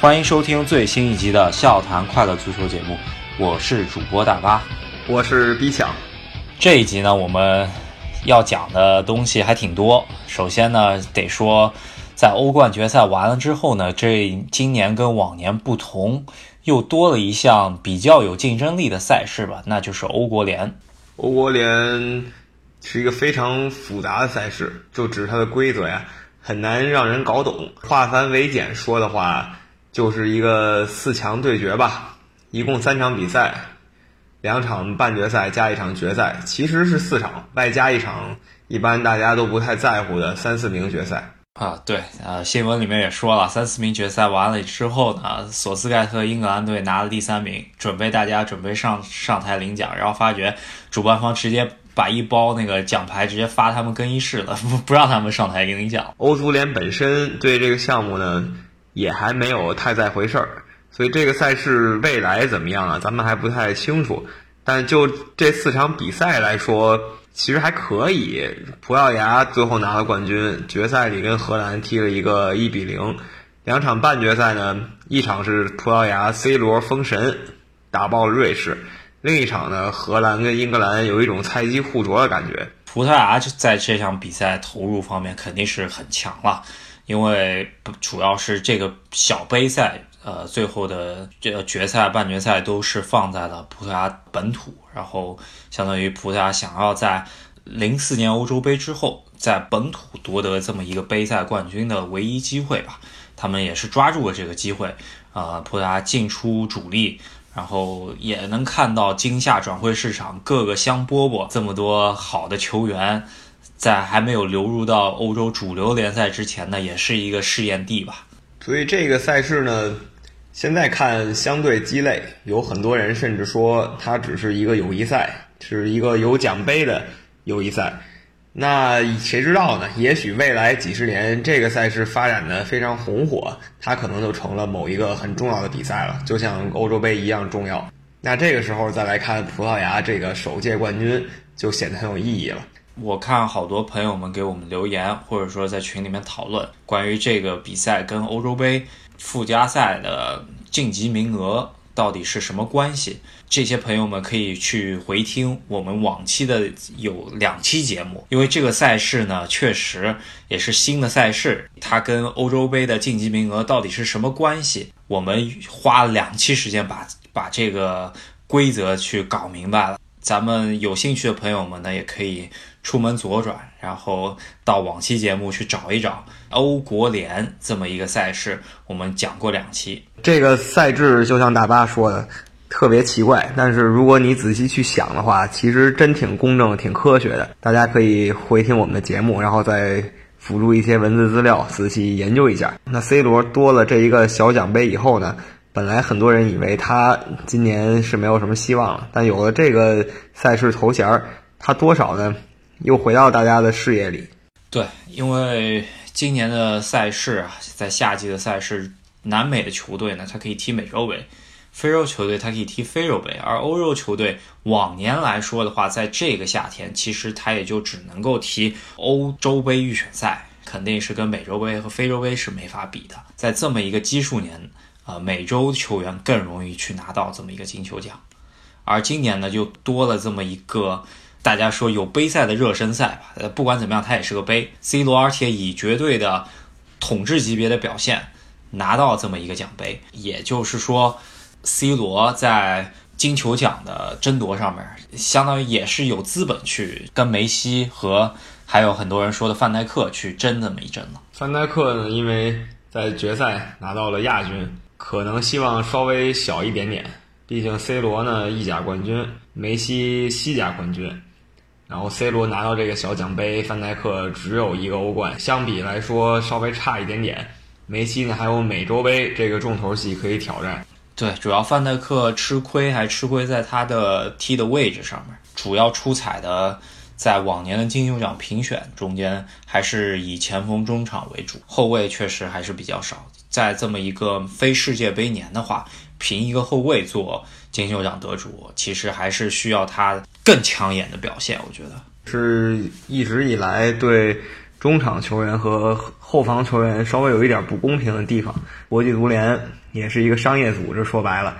欢迎收听最新一集的《笑谈快乐足球》节目，我是主播大巴，我是逼抢。这一集呢，我们要讲的东西还挺多。首先呢，得说，在欧冠决赛完了之后呢，这今年跟往年不同，又多了一项比较有竞争力的赛事吧，那就是欧国联。欧国联是一个非常复杂的赛事，就只是它的规则呀，很难让人搞懂。化繁为简说的话。就是一个四强对决吧，一共三场比赛，两场半决赛加一场决赛，其实是四场，外加一场一般大家都不太在乎的三四名决赛啊。对，呃，新闻里面也说了，三四名决赛完了之后呢，索斯盖特英格兰队拿了第三名，准备大家准备上上台领奖，然后发觉主办方直接把一包那个奖牌直接发他们更衣室了，不 不让他们上台领奖。欧足联本身对这个项目呢。也还没有太在回事儿，所以这个赛事未来怎么样啊？咱们还不太清楚。但就这四场比赛来说，其实还可以。葡萄牙最后拿了冠军，决赛里跟荷兰踢了一个一比零。两场半决赛呢，一场是葡萄牙 C 罗封神打爆了瑞士，另一场呢，荷兰跟英格兰有一种菜鸡互啄的感觉。葡萄牙在这场比赛投入方面肯定是很强了。因为主要是这个小杯赛，呃，最后的这个决赛、半决赛都是放在了葡萄牙本土，然后相当于葡萄牙想要在零四年欧洲杯之后，在本土夺得这么一个杯赛冠军的唯一机会吧。他们也是抓住了这个机会，呃，葡萄牙进出主力，然后也能看到今夏转会市场各个香饽饽这么多好的球员。在还没有流入到欧洲主流联赛之前呢，也是一个试验地吧。所以这个赛事呢，现在看相对鸡肋，有很多人甚至说它只是一个友谊赛，是一个有奖杯的友谊赛。那谁知道呢？也许未来几十年这个赛事发展的非常红火，它可能就成了某一个很重要的比赛了，就像欧洲杯一样重要。那这个时候再来看葡萄牙这个首届冠军，就显得很有意义了。我看好多朋友们给我们留言，或者说在群里面讨论关于这个比赛跟欧洲杯附加赛的晋级名额到底是什么关系。这些朋友们可以去回听我们往期的有两期节目，因为这个赛事呢确实也是新的赛事，它跟欧洲杯的晋级名额到底是什么关系？我们花了两期时间把把这个规则去搞明白了。咱们有兴趣的朋友们呢，也可以。出门左转，然后到往期节目去找一找欧国联这么一个赛事，我们讲过两期。这个赛制就像大巴说的，特别奇怪。但是如果你仔细去想的话，其实真挺公正、挺科学的。大家可以回听我们的节目，然后再辅助一些文字资料，仔细研究一下。那 C 罗多了这一个小奖杯以后呢，本来很多人以为他今年是没有什么希望了，但有了这个赛事头衔，他多少呢？又回到大家的视野里。对，因为今年的赛事啊，在夏季的赛事，南美的球队呢，它可以踢美洲杯；非洲球队它可以踢非洲杯，而欧洲球队往年来说的话，在这个夏天，其实它也就只能够踢欧洲杯预选赛，肯定是跟美洲杯和非洲杯是没法比的。在这么一个基数年，啊，美洲球员更容易去拿到这么一个金球奖，而今年呢，就多了这么一个。大家说有杯赛的热身赛吧，呃，不管怎么样，它也是个杯。C 罗而且以绝对的统治级别的表现拿到这么一个奖杯，也就是说，C 罗在金球奖的争夺上面，相当于也是有资本去跟梅西和还有很多人说的范戴克去争这么一争了。范戴克呢，因为在决赛拿到了亚军，可能希望稍微小一点点，毕竟 C 罗呢意甲冠军，梅西西甲冠军。然后 C 罗拿到这个小奖杯，范戴克只有一个欧冠，相比来说稍微差一点点。梅西呢还有美洲杯这个重头戏可以挑战。对，主要范戴克吃亏还吃亏在他的踢的位置上面，主要出彩的在往年的金球奖评选中间还是以前锋中场为主，后卫确实还是比较少。在这么一个非世界杯年的话，凭一个后卫做。金球奖得主其实还是需要他更抢眼的表现，我觉得是一直以来对中场球员和后防球员稍微有一点不公平的地方。国际足联也是一个商业组织，说白了，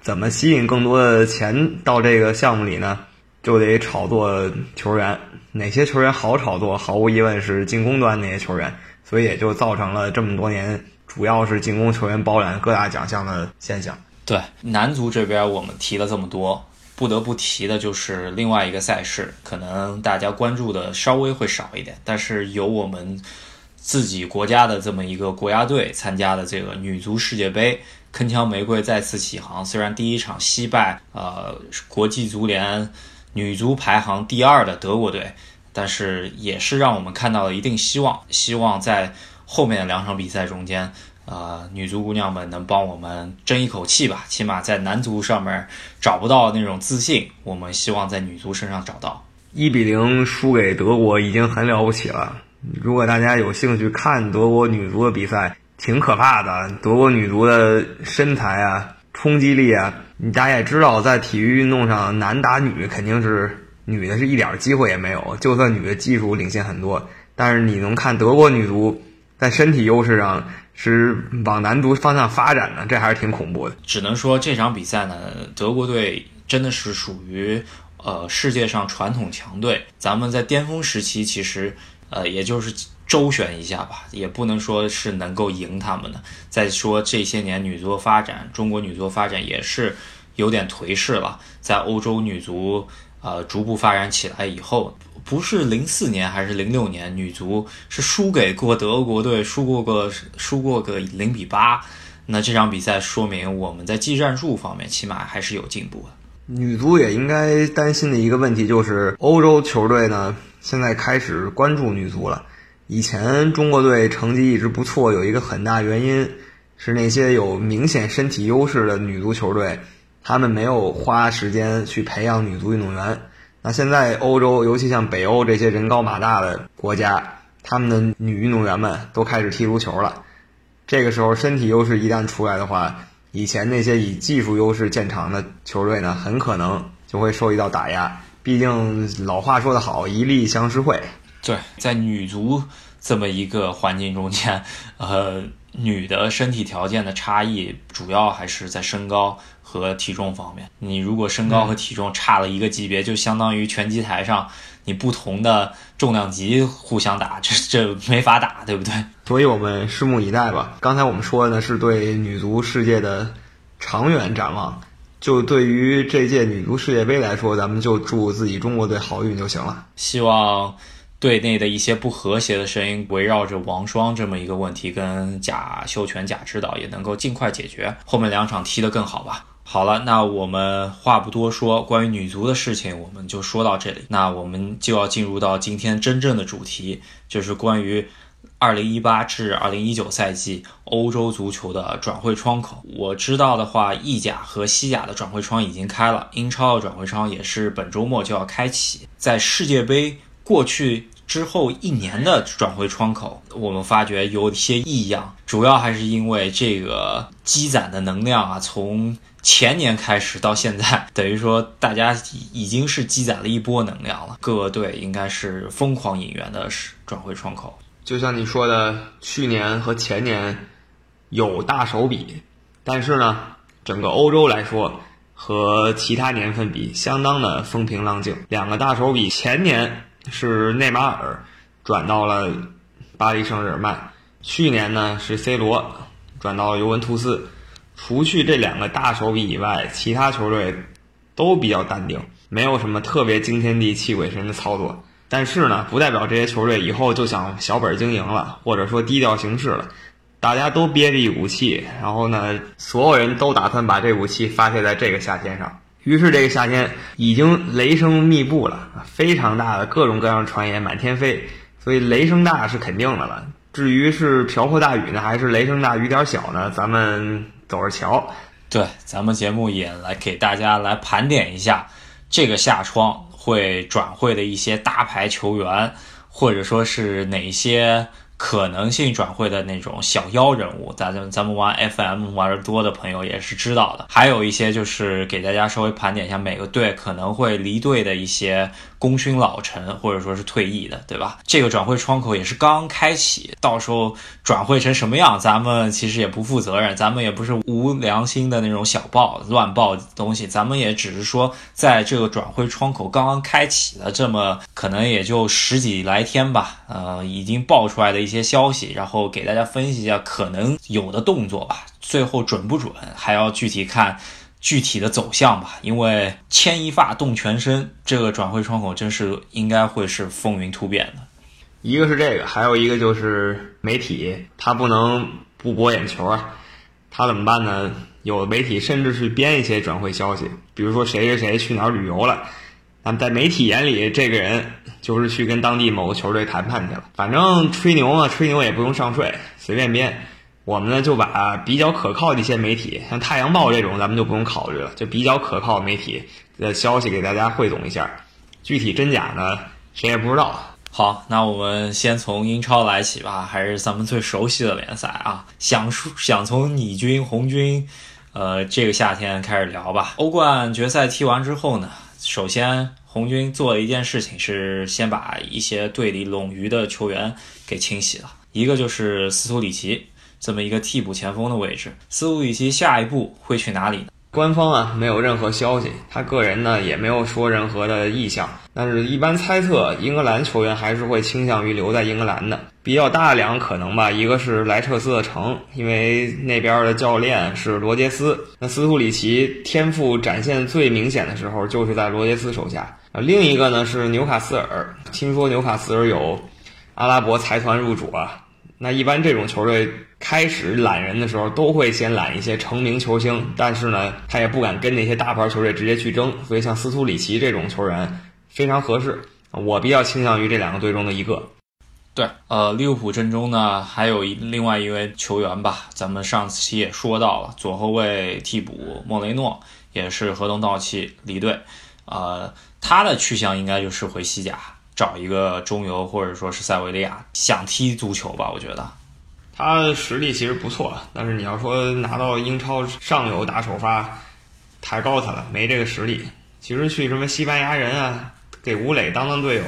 怎么吸引更多的钱到这个项目里呢？就得炒作球员，哪些球员好炒作？毫无疑问是进攻端那些球员，所以也就造成了这么多年主要是进攻球员包揽各大奖项的现象。对男足这边，我们提了这么多。不得不提的就是另外一个赛事，可能大家关注的稍微会少一点，但是有我们自己国家的这么一个国家队参加的这个女足世界杯，铿锵玫瑰再次起航。虽然第一场惜败呃国际足联女足排行第二的德国队，但是也是让我们看到了一定希望，希望在后面的两场比赛中间。呃，女足姑娘们能帮我们争一口气吧？起码在男足上面找不到那种自信，我们希望在女足身上找到。一比零输给德国已经很了不起了。如果大家有兴趣看德国女足的比赛，挺可怕的。德国女足的身材啊，冲击力啊，你大家也知道，在体育运动上，男打女肯定是女的是一点机会也没有。就算女的技术领先很多，但是你能看德国女足在身体优势上。是往男足方向发展的，这还是挺恐怖的。只能说这场比赛呢，德国队真的是属于呃世界上传统强队。咱们在巅峰时期，其实呃也就是周旋一下吧，也不能说是能够赢他们的。再说这些年女足发展，中国女足发展也是有点颓势了。在欧洲女足呃逐步发展起来以后。不是零四年还是零六年，女足是输给过德国队，输过个输过个零比八。那这场比赛说明我们在技战术方面起码还是有进步的。女足也应该担心的一个问题就是，欧洲球队呢现在开始关注女足了。以前中国队成绩一直不错，有一个很大原因是那些有明显身体优势的女足球队，他们没有花时间去培养女足运动员。那现在欧洲，尤其像北欧这些人高马大的国家，他们的女运动员们都开始踢足球了。这个时候，身体优势一旦出来的话，以前那些以技术优势见长的球队呢，很可能就会受一道打压。毕竟老话说得好，“一力降十会”。对，在女足这么一个环境中间，呃，女的身体条件的差异主要还是在身高。和体重方面，你如果身高和体重差了一个级别，就相当于拳击台上你不同的重量级互相打，这这没法打，对不对？所以我们拭目以待吧。刚才我们说的呢是对女足世界的长远展望，就对于这届女足世界杯来说，咱们就祝自己中国队好运就行了。希望队内的一些不和谐的声音，围绕着王霜这么一个问题，跟贾秀全贾指导也能够尽快解决，后面两场踢得更好吧。好了，那我们话不多说，关于女足的事情我们就说到这里。那我们就要进入到今天真正的主题，就是关于2018至2019赛季欧洲足球的转会窗口。我知道的话，意甲和西甲的转会窗已经开了，英超的转会窗也是本周末就要开启。在世界杯过去。之后一年的转会窗口，我们发觉有一些异样，主要还是因为这个积攒的能量啊，从前年开始到现在，等于说大家已已经是积攒了一波能量了。各队应该是疯狂引援的转会窗口，就像你说的，去年和前年有大手笔，但是呢，整个欧洲来说和其他年份比，相当的风平浪静。两个大手笔，前年。是内马尔转到了巴黎圣日耳曼，去年呢是 C 罗转到尤文图斯。除去这两个大手笔以外，其他球队都比较淡定，没有什么特别惊天地泣鬼神的操作。但是呢，不代表这些球队以后就想小本经营了，或者说低调行事了。大家都憋着一股气，然后呢，所有人都打算把这股气发泄在这个夏天上。于是这个夏天已经雷声密布了，非常大的各种各样传言满天飞，所以雷声大是肯定的了。至于是瓢泼大雨呢，还是雷声大雨点小呢？咱们走着瞧。对，咱们节目也来给大家来盘点一下这个夏窗会转会的一些大牌球员，或者说是哪些可能性转会的那种小妖人物，咱们咱们玩 FM 玩的多的朋友也是知道的。还有一些就是给大家稍微盘点一下每个队可能会离队的一些功勋老臣，或者说是退役的，对吧？这个转会窗口也是刚开启，到时候转会成什么样，咱们其实也不负责任，咱们也不是无良心的那种小报乱报东西，咱们也只是说在这个转会窗口刚刚开启的这么可能也就十几来天吧，呃，已经爆出来的一一些消息，然后给大家分析一下可能有的动作吧。最后准不准，还要具体看具体的走向吧。因为牵一发动全身，这个转会窗口真是应该会是风云突变的。一个是这个，还有一个就是媒体，他不能不博眼球啊。他怎么办呢？有的媒体甚至去编一些转会消息，比如说谁谁谁去哪儿旅游了。那么在媒体眼里，这个人就是去跟当地某个球队谈判去了。反正吹牛嘛，吹牛也不用上税，随便编。我们呢就把比较可靠的一些媒体，像《太阳报》这种，咱们就不用考虑了，就比较可靠媒体的消息给大家汇总一下。具体真假呢，谁也不知道。好，那我们先从英超来起吧，还是咱们最熟悉的联赛啊。想说想从你军红军，呃，这个夏天开始聊吧。欧冠决赛踢完之后呢？首先，红军做了一件事情，是先把一些队里冗余的球员给清洗了。一个就是斯图里奇这么一个替补前锋的位置。斯图里奇下一步会去哪里呢？官方啊没有任何消息，他个人呢也没有说任何的意向。但是，一般猜测，英格兰球员还是会倾向于留在英格兰的。比较大两个可能吧，一个是莱彻斯特城，因为那边的教练是罗杰斯。那斯图里奇天赋展现最明显的时候，就是在罗杰斯手下。啊，另一个呢是纽卡斯尔，听说纽卡斯尔有阿拉伯财团入主啊。那一般这种球队开始揽人的时候，都会先揽一些成名球星，但是呢，他也不敢跟那些大牌球队直接去争，所以像斯图里奇这种球员非常合适。我比较倾向于这两个队中的一个。对，呃，利物浦阵中呢还有一另外一位球员吧，咱们上期也说到了，左后卫替补莫雷诺也是合同到期离队，呃，他的去向应该就是回西甲。找一个中游或者说是塞维利亚，想踢足球吧？我觉得他实力其实不错，但是你要说拿到英超上游打首发，抬高他了，没这个实力。其实去什么西班牙人啊，给吴磊当当队友，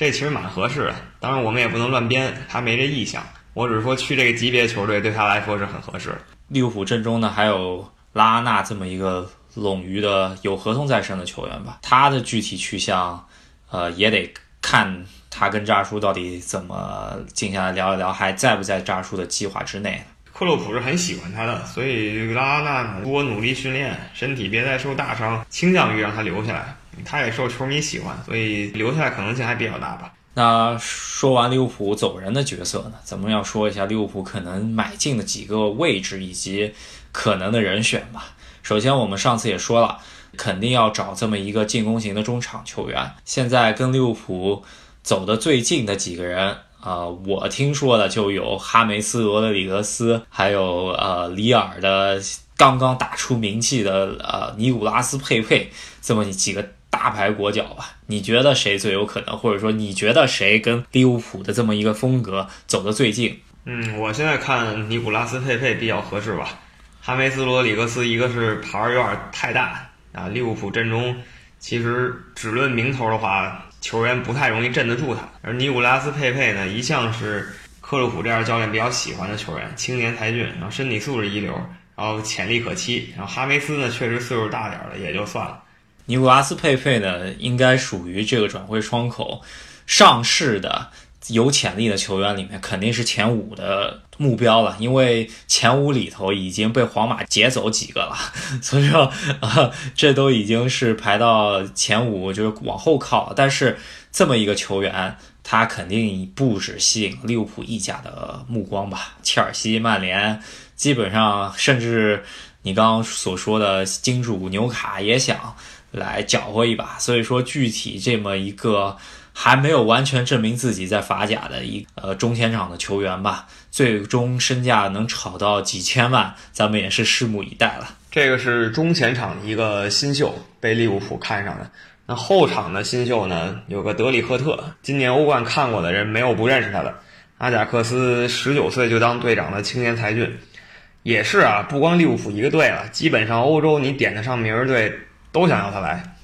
这其实蛮合适的。当然我们也不能乱编，他没这意向。我只是说去这个级别球队对他来说是很合适。利物浦阵中呢还有拉阿纳这么一个冗余的有合同在身的球员吧，他的具体去向，呃，也得。看他跟扎叔到底怎么静下来聊一聊，还在不在扎叔的计划之内？克洛普是很喜欢他的，所以拉纳多努力训练，身体别再受大伤，倾向于让他留下来。他也受球迷喜欢，所以留下来可能性还比较大吧。那说完利物浦走人的角色呢，咱们要说一下利物浦可能买进的几个位置以及可能的人选吧。首先，我们上次也说了。肯定要找这么一个进攻型的中场球员。现在跟利物浦走的最近的几个人啊，我听说的就有哈梅斯、罗德里格斯，还有呃里尔的刚刚打出名气的呃尼古拉斯佩佩，这么几个大牌国脚吧。你觉得谁最有可能？或者说你觉得谁跟利物浦的这么一个风格走得最近？嗯，我现在看尼古拉斯佩佩比较合适吧。哈梅斯、罗里格斯一个是牌儿有点太大。啊，利物浦阵中其实只论名头的话，球员不太容易镇得住他。而尼古拉斯佩佩呢，一向是克洛普这样教练比较喜欢的球员，青年才俊，然后身体素质一流，然后潜力可期。然后哈梅斯呢，确实岁数大点了，也就算了。尼古拉斯佩佩呢，应该属于这个转会窗口上市的。有潜力的球员里面肯定是前五的目标了，因为前五里头已经被皇马劫走几个了，所以说啊，这都已经是排到前五，就是往后靠。但是这么一个球员，他肯定不止吸引利物浦意甲的目光吧？切尔西、曼联，基本上甚至你刚刚所说的金主纽卡也想来搅和一把。所以说，具体这么一个。还没有完全证明自己在法甲的一呃中前场的球员吧，最终身价能炒到几千万，咱们也是拭目以待了。这个是中前场一个新秀，被利物浦看上的。那后场的新秀呢，有个德里赫特，今年欧冠看过的人没有不认识他的阿贾克斯十九岁就当队长的青年才俊，也是啊，不光利物浦一个队了，基本上欧洲你点得上名儿队都想要他来。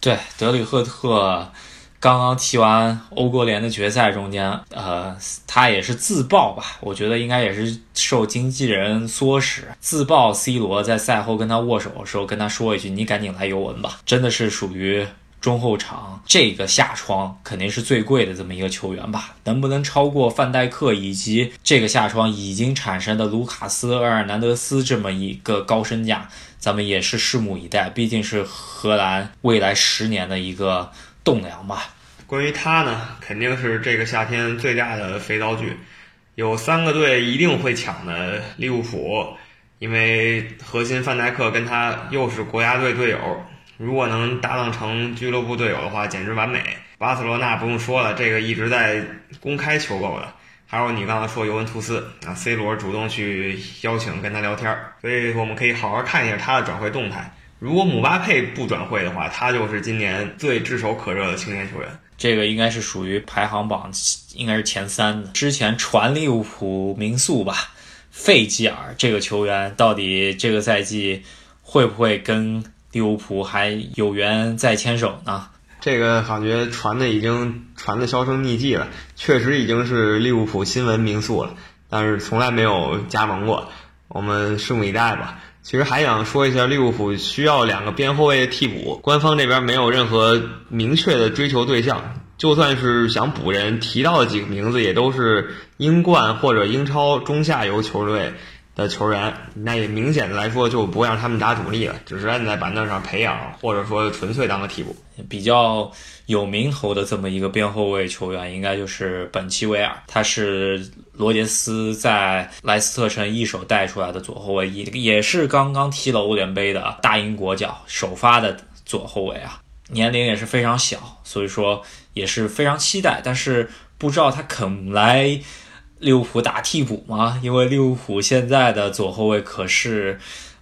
对，德里赫特刚刚踢完欧国联的决赛，中间，呃，他也是自曝吧，我觉得应该也是受经纪人唆使，自曝 C 罗在赛后跟他握手的时候跟他说一句：“你赶紧来尤文吧。”真的是属于中后场这个下窗肯定是最贵的这么一个球员吧？能不能超过范戴克以及这个下窗已经产生的卢卡斯、厄尔南德斯这么一个高身价？咱们也是拭目以待，毕竟是荷兰未来十年的一个栋梁吧。关于他呢，肯定是这个夏天最大的肥皂剧，有三个队一定会抢的利物浦，因为核心范戴克跟他又是国家队队友，如果能搭档成俱乐部队友的话，简直完美。巴塞罗那不用说了，这个一直在公开求购的。还有你刚才说尤文图斯啊，C 罗主动去邀请跟他聊天，所以我们可以好好看一下他的转会动态。如果姆巴佩不转会的话，他就是今年最炙手可热的青年球员。这个应该是属于排行榜应该是前三的。之前传利物浦名宿吧，费吉尔这个球员到底这个赛季会不会跟利物浦还有缘再牵手呢？这个感觉传的已经传的销声匿迹了，确实已经是利物浦新闻名宿了，但是从来没有加盟过。我们拭目以待吧。其实还想说一下，利物浦需要两个边后卫替补，官方这边没有任何明确的追求对象，就算是想补人，提到的几个名字也都是英冠或者英超中下游球队。的球员，那也明显的来说就不会让他们打主力了，只是按在板凳上培养，或者说纯粹当个替补。比较有名头的这么一个边后卫球员，应该就是本奇维尔，他是罗杰斯在莱斯特城一手带出来的左后卫，也也是刚刚踢了欧联杯的大英国脚首发的左后卫啊，年龄也是非常小，所以说也是非常期待，但是不知道他肯来。利物浦打替补吗？因为利物浦现在的左后卫可是，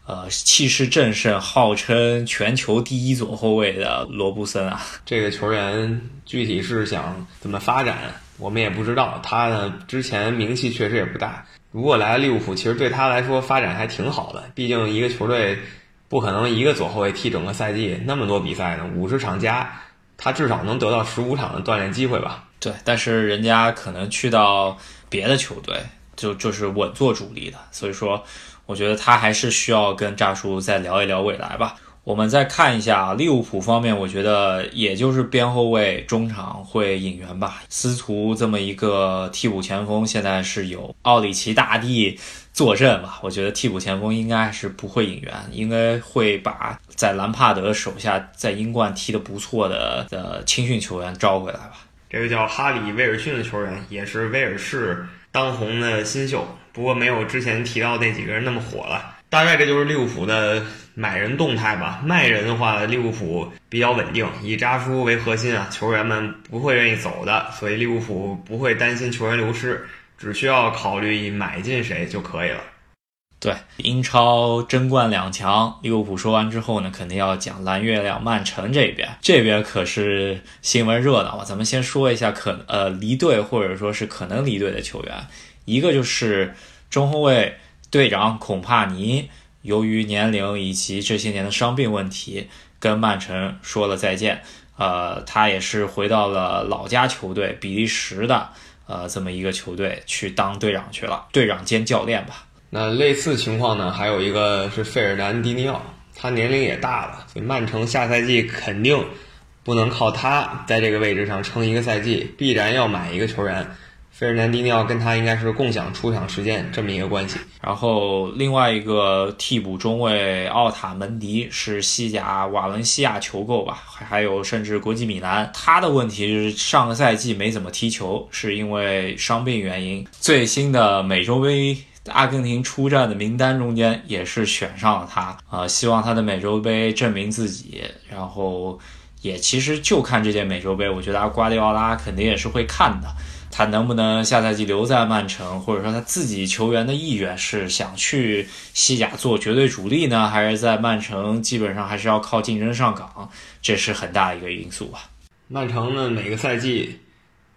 呃，气势正盛，号称全球第一左后卫的罗布森啊。这个球员具体是想怎么发展，我们也不知道。他呢，之前名气确实也不大。如果来了利物浦，其实对他来说发展还挺好的。毕竟一个球队不可能一个左后卫踢整个赛季，那么多比赛呢，五十场加，他至少能得到十五场的锻炼机会吧。对，但是人家可能去到。别的球队就就是稳坐主力的，所以说我觉得他还是需要跟炸叔再聊一聊未来吧。我们再看一下利物浦方面，我觉得也就是边后卫、中场会引援吧。司徒这么一个替补前锋，现在是有奥里奇大帝坐镇吧？我觉得替补前锋应该是不会引援，应该会把在兰帕德手下在英冠踢得不错的的青训球员招回来吧。这个叫哈里·威尔逊的球员也是威尔士当红的新秀，不过没有之前提到那几个人那么火了。大概这就是利物浦的买人动态吧。卖人的话，利物浦比较稳定，以扎叔为核心啊，球员们不会愿意走的，所以利物浦不会担心球员流失，只需要考虑买进谁就可以了。对英超争冠两强，利物浦说完之后呢，肯定要讲蓝月亮曼城这边，这边可是新闻热闹啊。咱们先说一下可呃离队或者说是可能离队的球员，一个就是中后卫队长孔帕尼，由于年龄以及这些年的伤病问题，跟曼城说了再见。呃，他也是回到了老家球队比利时的呃这么一个球队去当队长去了，队长兼教练吧。那类似情况呢？还有一个是费尔南迪尼奥，他年龄也大了，所以曼城下赛季肯定不能靠他在这个位置上撑一个赛季，必然要买一个球员。费尔南迪尼奥跟他应该是共享出场时间这么一个关系。然后另外一个替补中卫奥塔门迪是西甲瓦伦西亚求购吧，还有甚至国际米兰。他的问题就是上个赛季没怎么踢球，是因为伤病原因。最新的美洲杯。阿根廷出战的名单中间也是选上了他啊，希望他的美洲杯证明自己，然后也其实就看这届美洲杯，我觉得阿瓜迪奥拉肯定也是会看的，他能不能下赛季留在曼城，或者说他自己球员的意愿是想去西甲做绝对主力呢，还是在曼城基本上还是要靠竞争上岗，这是很大一个因素吧。曼城呢，每个赛季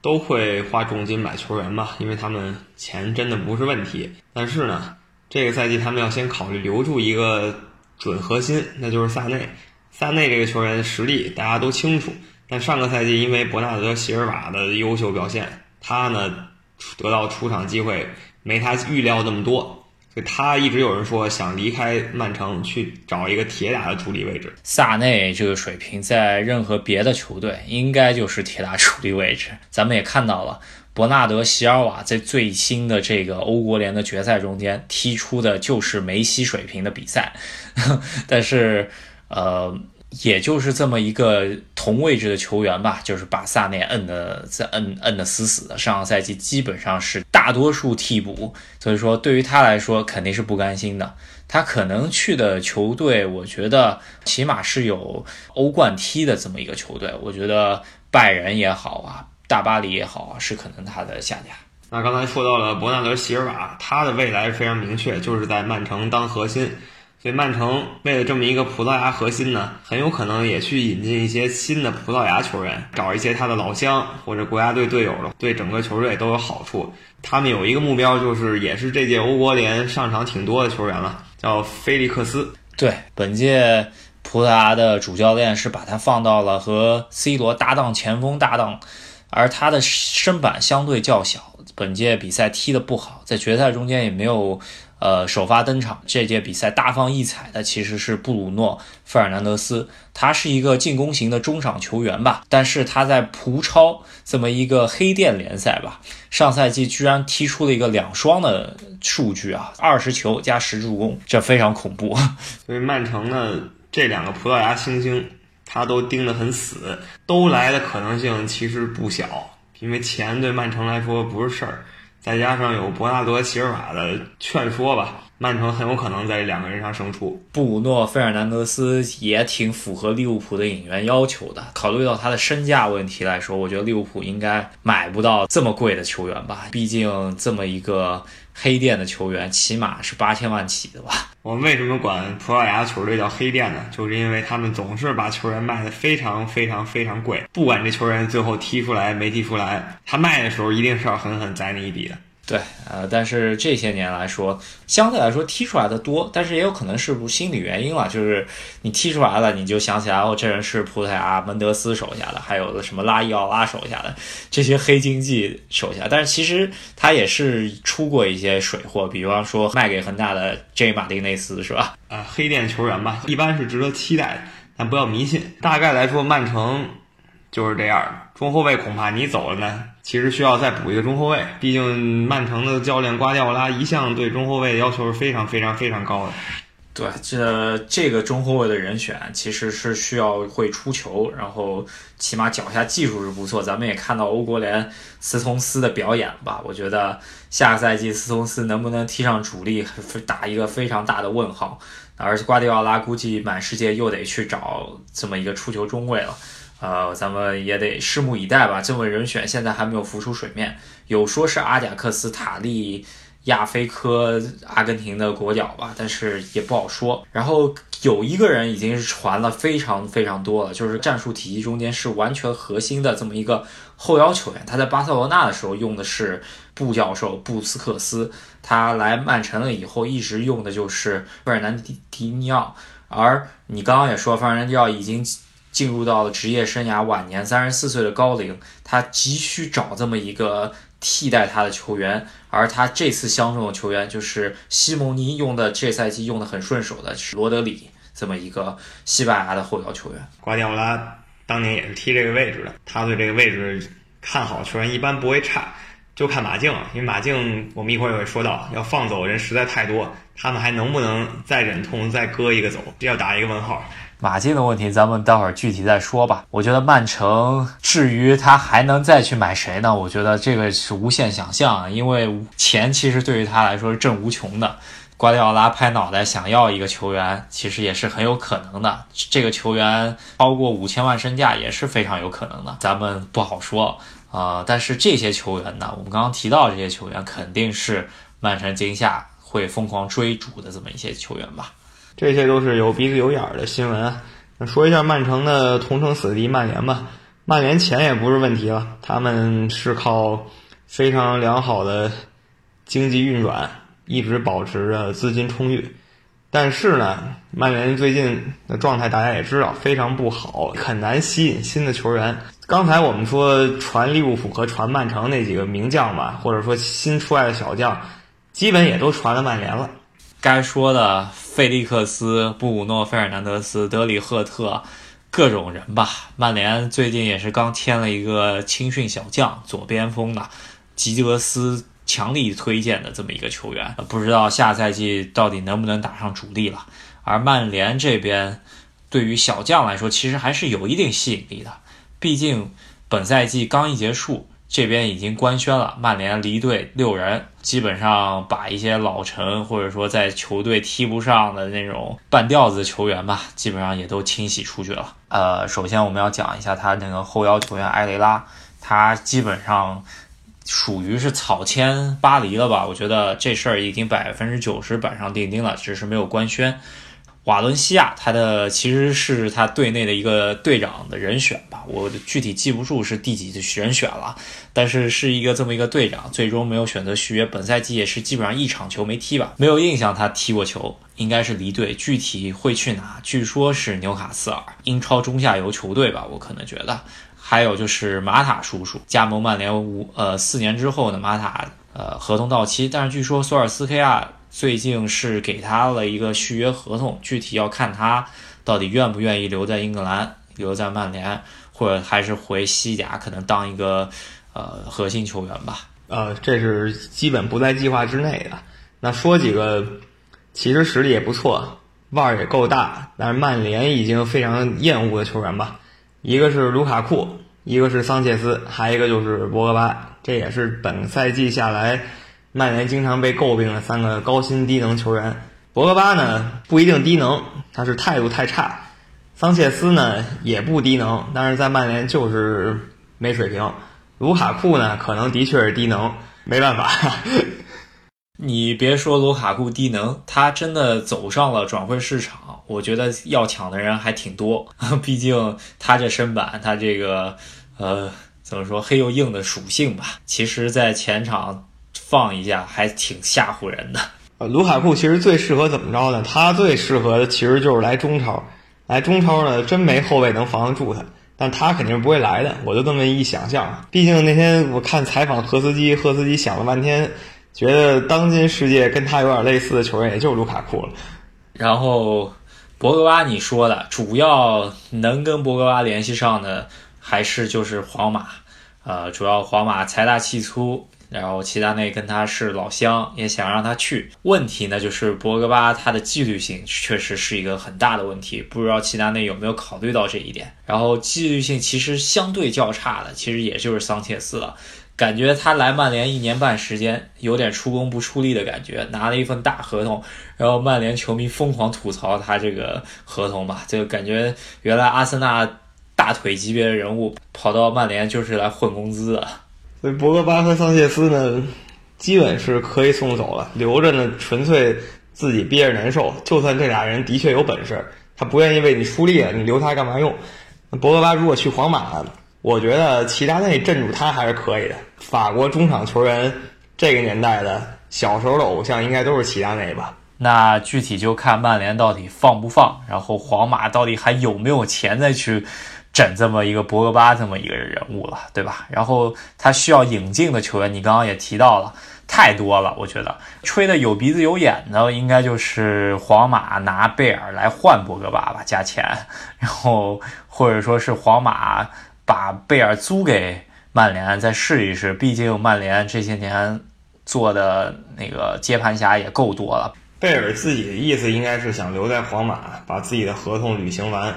都会花重金买球员吧，因为他们钱真的不是问题。但是呢，这个赛季他们要先考虑留住一个准核心，那就是萨内。萨内这个球员实力大家都清楚，但上个赛季因为伯纳德席尔瓦的优秀表现，他呢得到出场机会没他预料那么多。就他一直有人说想离开曼城去找一个铁打的主力位置。萨内这个水平在任何别的球队应该就是铁打主力位置。咱们也看到了，伯纳德席尔瓦在最新的这个欧国联的决赛中间踢出的就是梅西水平的比赛，但是呃。也就是这么一个同位置的球员吧，就是把萨内摁的在摁摁的死死的。上个赛季基本上是大多数替补，所以说对于他来说肯定是不甘心的。他可能去的球队，我觉得起码是有欧冠踢的这么一个球队。我觉得拜仁也好啊，大巴黎也好啊，是可能他的下家。那刚才说到了伯纳德席尔瓦，他的未来非常明确，就是在曼城当核心。所以曼城为了这么一个葡萄牙核心呢，很有可能也去引进一些新的葡萄牙球员，找一些他的老乡或者国家队队友的，对整个球队都有好处。他们有一个目标，就是也是这届欧国联上场挺多的球员了，叫菲利克斯。对，本届葡萄牙的主教练是把他放到了和 C 罗搭档前锋搭档，而他的身板相对较小，本届比赛踢得不好，在决赛中间也没有。呃，首发登场这届比赛大放异彩的其实是布鲁诺·费尔南德斯，他是一个进攻型的中场球员吧，但是他在葡超这么一个黑店联赛吧，上赛季居然踢出了一个两双的数据啊，二十球加十助攻，这非常恐怖。所以曼城呢，这两个葡萄牙新星，他都盯得很死，都来的可能性其实不小，因为钱对曼城来说不是事儿。再加上有博纳德·席尔瓦的劝说吧，曼城很有可能在这两个人上胜出。布鲁诺·费尔南德斯也挺符合利物浦的引援要求的。考虑到他的身价问题来说，我觉得利物浦应该买不到这么贵的球员吧？毕竟这么一个。黑店的球员起码是八千万起的吧？我们为什么管葡萄牙球队叫黑店呢？就是因为他们总是把球员卖的非常非常非常贵，不管这球员最后踢出来没踢出来，他卖的时候一定是要狠狠宰你一笔的。对，呃，但是这些年来说，相对来说踢出来的多，但是也有可能是不心理原因了，就是你踢出来了，你就想起来哦，这人是葡萄牙门德斯手下的，还有什么拉伊奥拉手下的这些黑经济手下，但是其实他也是出过一些水货，比方说卖给恒大的 J 马丁内斯是吧？啊，黑店球员吧，一般是值得期待的，但不要迷信。大概来说，曼城。就是这样，中后卫恐怕你走了呢，其实需要再补一个中后卫。毕竟曼城的教练瓜迪奥拉一向对中后卫的要求是非常非常非常高的。对，这这个中后卫的人选其实是需要会出球，然后起码脚下技术是不错。咱们也看到欧国联斯通斯的表演吧，我觉得下个赛季斯通斯能不能踢上主力，打一个非常大的问号。而且瓜迪奥拉估计满世界又得去找这么一个出球中卫了。呃，咱们也得拭目以待吧。这位人选现在还没有浮出水面，有说是阿贾克斯塔利亚菲科，阿根廷的国脚吧，但是也不好说。然后有一个人已经是传了非常非常多了，就是战术体系中间是完全核心的这么一个后腰球员。他在巴塞罗那的时候用的是布教授布斯克斯，他来曼城了以后一直用的就是费尔南迪尼奥。而你刚刚也说，费尔南迪奥已经。进入到了职业生涯晚年，三十四岁的高龄，他急需找这么一个替代他的球员，而他这次相中的球员就是西蒙尼用的这赛季用的很顺手的是罗德里这么一个西班牙的后腰球员。瓜迪奥拉当年也是踢这个位置的，他对这个位置看好球员一般不会差，就看马竞，因为马竞我们一会儿也会说到，要放走人实在太多，他们还能不能再忍痛再割一个走，这要打一个问号。马竞的问题，咱们待会儿具体再说吧。我觉得曼城至于他还能再去买谁呢？我觉得这个是无限想象，因为钱其实对于他来说是挣无穷的。瓜迪奥拉拍脑袋想要一个球员，其实也是很有可能的。这个球员超过五千万身价也是非常有可能的，咱们不好说啊。但是这些球员呢，我们刚刚提到这些球员，肯定是曼城今夏会疯狂追逐的这么一些球员吧。这些都是有鼻子有眼儿的新闻。那说一下曼城的同城死敌曼联吧。曼联钱也不是问题了，他们是靠非常良好的经济运转，一直保持着资金充裕。但是呢，曼联最近的状态大家也知道非常不好，很难吸引新的球员。刚才我们说传利物浦和传曼城那几个名将吧，或者说新出来的小将，基本也都传了曼联了。该说的费利克斯、布鲁诺·费尔南德斯、德里赫特，各种人吧。曼联最近也是刚签了一个青训小将，左边锋的吉德斯。强力推荐的这么一个球员，不知道下赛季到底能不能打上主力了。而曼联这边对于小将来说，其实还是有一定吸引力的。毕竟本赛季刚一结束，这边已经官宣了，曼联离队六人，基本上把一些老臣或者说在球队踢不上的那种半吊子球员吧，基本上也都清洗出去了。呃，首先我们要讲一下他那个后腰球员埃雷拉，他基本上。属于是草签巴黎了吧？我觉得这事儿已经百分之九十板上钉钉了，只是没有官宣。瓦伦西亚他的其实是他队内的一个队长的人选吧，我具体记不住是第几的人选了，但是是一个这么一个队长，最终没有选择续约。本赛季也是基本上一场球没踢吧，没有印象他踢过球，应该是离队。具体会去哪？据说是纽卡斯尔，英超中下游球队吧，我可能觉得。还有就是马塔叔叔加盟曼联五呃四年之后的，马塔呃合同到期，但是据说索尔斯克亚最近是给他了一个续约合同，具体要看他到底愿不愿意留在英格兰，留在曼联，或者还是回西甲，可能当一个呃核心球员吧。呃，这是基本不在计划之内的。那说几个其实实力也不错，腕儿也够大，但是曼联已经非常厌恶的球员吧。一个是卢卡库，一个是桑切斯，还一个就是博格巴，这也是本赛季下来曼联经常被诟病的三个高薪低能球员。博格巴呢不一定低能，他是态度太差；桑切斯呢也不低能，但是在曼联就是没水平。卢卡库呢可能的确是低能，没办法。你别说卢卡库低能，他真的走上了转会市场。我觉得要抢的人还挺多，毕竟他这身板，他这个呃怎么说黑又硬的属性吧，其实，在前场放一下还挺吓唬人的。呃，卢卡库其实最适合怎么着呢？他最适合的其实就是来中超，来中超呢，真没后卫能防得住他，但他肯定是不会来的。我就这么一想象，毕竟那天我看采访赫斯基，赫斯基想了半天，觉得当今世界跟他有点类似的球员也就是卢卡库了，然后。博格巴，你说的主要能跟博格巴联系上的还是就是皇马，呃，主要皇马财大气粗，然后齐达内跟他是老乡，也想让他去。问题呢，就是博格巴他的纪律性确实是一个很大的问题，不知道齐达内有没有考虑到这一点。然后纪律性其实相对较差的，其实也就是桑切斯了。感觉他来曼联一年半时间，有点出工不出力的感觉，拿了一份大合同，然后曼联球迷疯狂吐槽他这个合同吧，就感觉原来阿森纳大腿级别的人物跑到曼联就是来混工资的。所以博格巴和桑切斯呢，基本是可以送走了，留着呢纯粹自己憋着难受。就算这俩人的确有本事，他不愿意为你出力，你留他干嘛用？博格巴如果去皇马。我觉得齐达内镇住他还是可以的。法国中场球员这个年代的小时候的偶像应该都是齐达内吧？那具体就看曼联到底放不放，然后皇马到底还有没有钱再去整这么一个博格巴这么一个人物了，对吧？然后他需要引进的球员，你刚刚也提到了太多了。我觉得吹的有鼻子有眼的，应该就是皇马拿贝尔来换博格巴吧，加钱，然后或者说是皇马。把贝尔租给曼联再试一试，毕竟曼联这些年做的那个接盘侠也够多了。贝尔自己的意思应该是想留在皇马，把自己的合同履行完。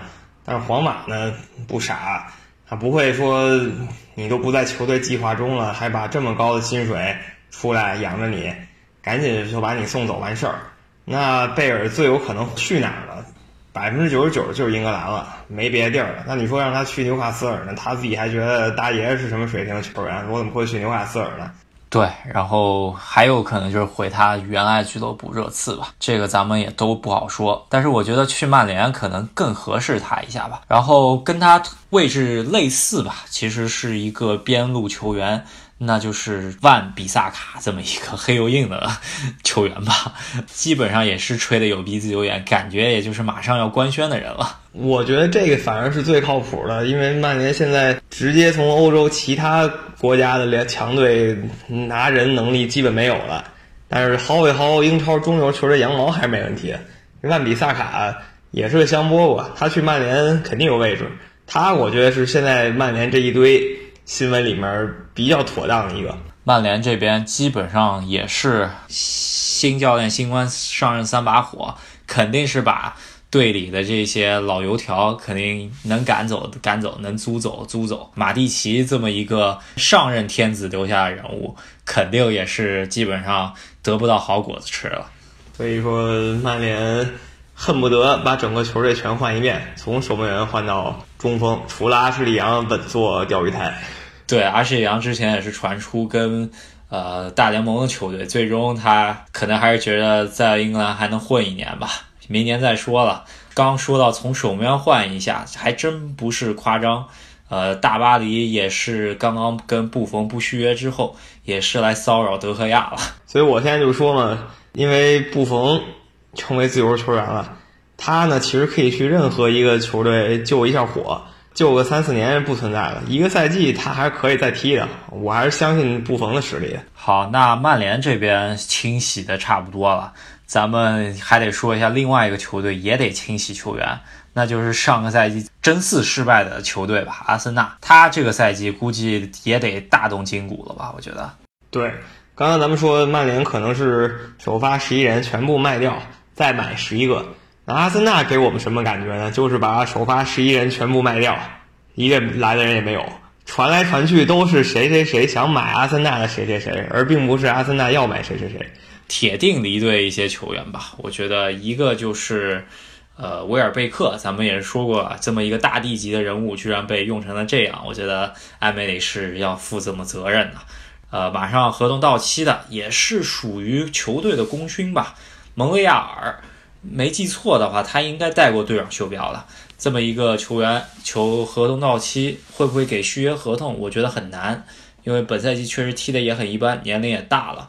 但是皇马呢不傻，他不会说你都不在球队计划中了，还把这么高的薪水出来养着你，赶紧就把你送走完事儿。那贝尔最有可能去哪儿了？百分之九十九就是英格兰了，没别的地儿了。那你说让他去纽卡斯尔呢？他自己还觉得大爷是什么水平的球员？我怎么会去纽卡斯尔呢？对，然后还有可能就是毁他原来俱乐部热刺吧，这个咱们也都不好说。但是我觉得去曼联可能更合适他一下吧。然后跟他位置类似吧，其实是一个边路球员。那就是万比萨卡这么一个黑又硬的球员吧，基本上也是吹的有鼻子有眼，感觉也就是马上要官宣的人了。我觉得这个反而是最靠谱的，因为曼联现在直接从欧洲其他国家的联强队拿人能力基本没有了，但是薅一薅英超中游球队羊毛还是没问题。万比萨卡也是个香饽饽，他去曼联肯定有位置。他我觉得是现在曼联这一堆。新闻里面比较妥当的一个，曼联这边基本上也是新教练新官上任三把火，肯定是把队里的这些老油条肯定能赶走赶走，能租走租走。马蒂奇这么一个上任天子留下的人物，肯定也是基本上得不到好果子吃了。所以说，曼联恨不得把整个球队全换一遍，从守门员换到。中锋除了阿什利杨稳坐钓鱼台，对阿什利杨之前也是传出跟呃大联盟的球队，最终他可能还是觉得在英格兰还能混一年吧，明年再说了。刚说到从守门员换一下，还真不是夸张。呃，大巴黎也是刚刚跟布冯不续约之后，也是来骚扰德赫亚了。所以我现在就说嘛，因为布冯成为自由球员了。他呢，其实可以去任何一个球队救一下火，救个三四年不存在了。一个赛季他还可以再踢的，我还是相信布冯的实力。好，那曼联这边清洗的差不多了，咱们还得说一下另外一个球队也得清洗球员，那就是上个赛季争四失败的球队吧，阿森纳。他这个赛季估计也得大动筋骨了吧？我觉得。对，刚刚咱们说曼联可能是首发十一人全部卖掉，再买十一个。那阿森纳给我们什么感觉呢？就是把首发十一人全部卖掉，一个来的人也没有。传来传去都是谁谁谁想买阿森纳的谁谁谁，而并不是阿森纳要买谁谁谁。铁定离队一些球员吧，我觉得一个就是，呃，维尔贝克，咱们也说过，这么一个大地级的人物居然被用成了这样，我觉得埃梅里是要负这么责任的。呃，马上合同到期的也是属于球队的功勋吧，蒙维亚尔。没记错的话，他应该带过队长袖标了。这么一个球员，求合同到期，会不会给续约合同？我觉得很难，因为本赛季确实踢得也很一般，年龄也大了，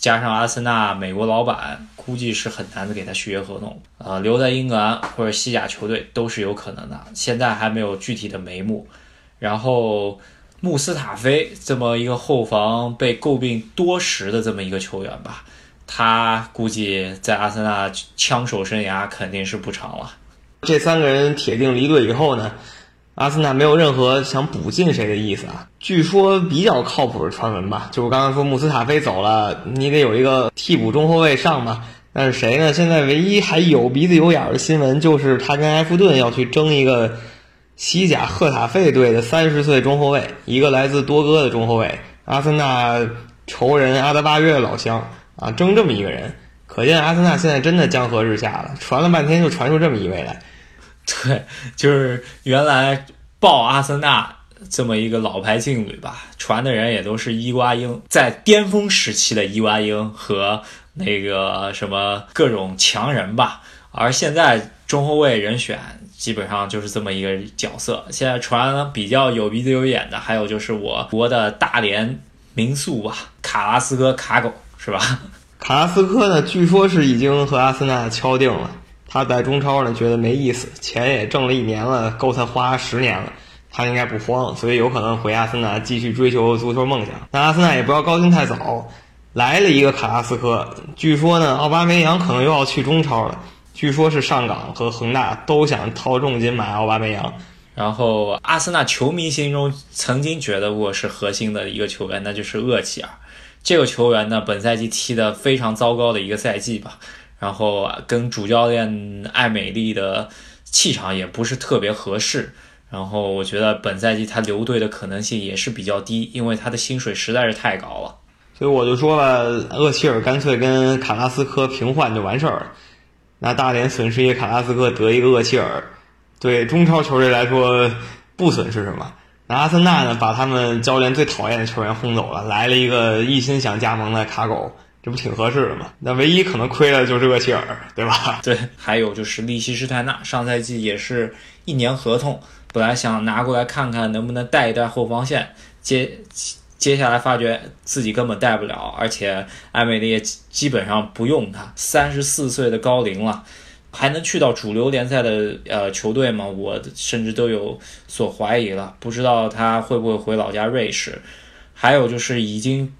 加上阿森纳美国老板，估计是很难的给他续约合同。呃，留在英格兰或者西甲球队都是有可能的，现在还没有具体的眉目。然后穆斯塔菲这么一个后防被诟病多时的这么一个球员吧。他估计在阿森纳枪手生涯肯定是不长了。这三个人铁定离队以后呢，阿森纳没有任何想补进谁的意思啊。据说比较靠谱的传闻吧，就是刚刚说穆斯塔菲走了，你得有一个替补中后卫上嘛。但是谁呢？现在唯一还有鼻子有眼的新闻就是他跟埃弗顿要去争一个西甲赫塔费队的三十岁中后卫，一个来自多哥的中后卫。阿森纳仇人阿德巴约的老乡。啊，争这么一个人，可见阿森纳现在真的江河日下了。传了半天就传出这么一位来，对，就是原来抱阿森纳这么一个老牌劲旅吧，传的人也都是伊瓜因，在巅峰时期的伊瓜因和那个什么各种强人吧。而现在中后卫人选基本上就是这么一个角色。现在传比较有鼻子有眼的，还有就是我国的大连民宿吧，卡拉斯哥卡狗。是吧？卡拉斯科呢？据说是已经和阿森纳敲定了。他在中超呢，觉得没意思，钱也挣了一年了，够他花十年了，他应该不慌，所以有可能回阿森纳继续追求足球梦想。但阿森纳也不要高兴太早，来了一个卡拉斯科，据说呢，奥巴梅扬可能又要去中超了。据说是上港和恒大都想掏重金买奥巴梅扬。然后阿森纳球迷心中曾经觉得过是核心的一个球员，那就是厄齐尔。这个球员呢，本赛季踢得非常糟糕的一个赛季吧，然后跟主教练艾美丽的气场也不是特别合适，然后我觉得本赛季他留队的可能性也是比较低，因为他的薪水实在是太高了。所以我就说了，厄齐尔干脆跟卡拉斯科平换就完事儿了，那大连损失一个卡拉斯科，得一个厄齐尔，对中超球队来说不损失什么。那阿森纳呢，把他们教练最讨厌的球员轰走了，来了一个一心想加盟的卡狗，这不挺合适的吗？那唯一可能亏的就是厄齐尔，对吧？对，还有就是利希施泰纳，上赛季也是一年合同本来想拿过来看看能不能带一带后防线，接接下来发觉自己根本带不了，而且埃梅里也基本上不用他，三十四岁的高龄了，还能去到主流联赛的呃球队吗？我甚至都有所怀疑了，不知道他会不会回老家瑞士。还有就是已经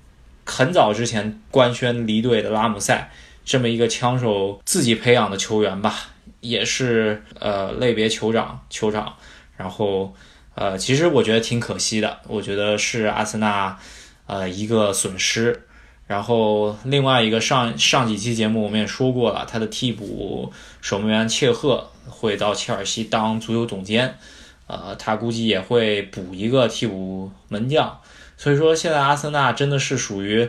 很早之前官宣离队的拉姆塞，这么一个枪手自己培养的球员吧，也是呃类别酋长酋长，然后。呃，其实我觉得挺可惜的，我觉得是阿森纳，呃，一个损失。然后另外一个上上几期节目我们也说过了，他的替补守门员切赫会到切尔西当足球总监，呃，他估计也会补一个替补门将。所以说现在阿森纳真的是属于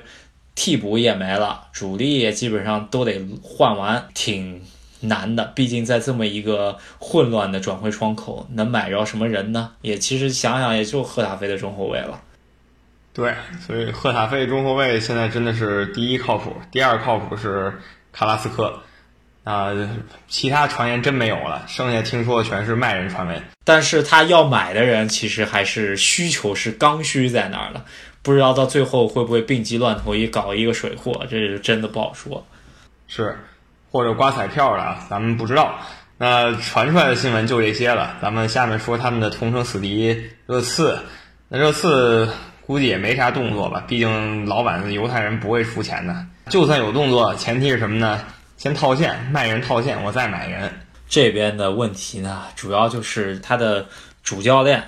替补也没了，主力也基本上都得换完，挺。难的，毕竟在这么一个混乱的转会窗口，能买着什么人呢？也其实想想，也就赫塔菲的中后卫了。对，所以赫塔费中后卫现在真的是第一靠谱，第二靠谱是卡拉斯科。啊，其他传言真没有了，剩下听说的全是卖人传闻。但是他要买的人，其实还是需求是刚需在那儿的，不知道到最后会不会病急乱投医搞一个水货，这是真的不好说。是。或者刮彩票的，咱们不知道。那传出来的新闻就这些了。咱们下面说他们的同城死敌热刺。那热刺估计也没啥动作吧，毕竟老板是犹太人不会出钱的。就算有动作，前提是什么呢？先套现，卖人套现，我再买人。这边的问题呢，主要就是他的主教练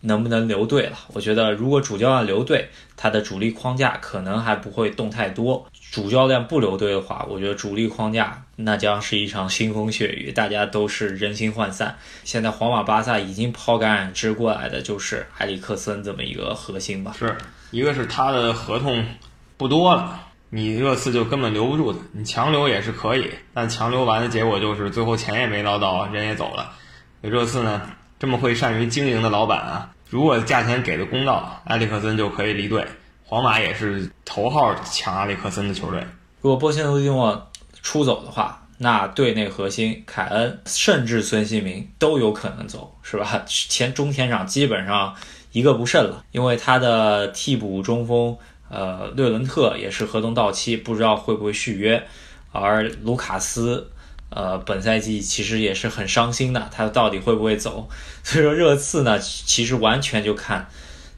能不能留队了。我觉得如果主教练留队，他的主力框架可能还不会动太多。主教练不留队的话，我觉得主力框架那将是一场腥风血雨，大家都是人心涣散。现在皇马、巴萨已经抛橄榄枝过来的就是埃里克森这么一个核心吧？是一个是他的合同不多了，你热刺就根本留不住他。你强留也是可以，但强留完的结果就是最后钱也没捞到，人也走了。热刺呢，这么会善于经营的老板啊，如果价钱给的公道，埃里克森就可以离队。皇马也是头号抢阿里克森的球队。如果波切蒂诺出走的话，那队内核心凯恩甚至孙兴民都有可能走，是吧？前中前场基本上一个不剩了，因为他的替补中锋呃略伦特也是合同到期，不知道会不会续约。而卢卡斯呃本赛季其实也是很伤心的，他到底会不会走？所以说热刺呢，其实完全就看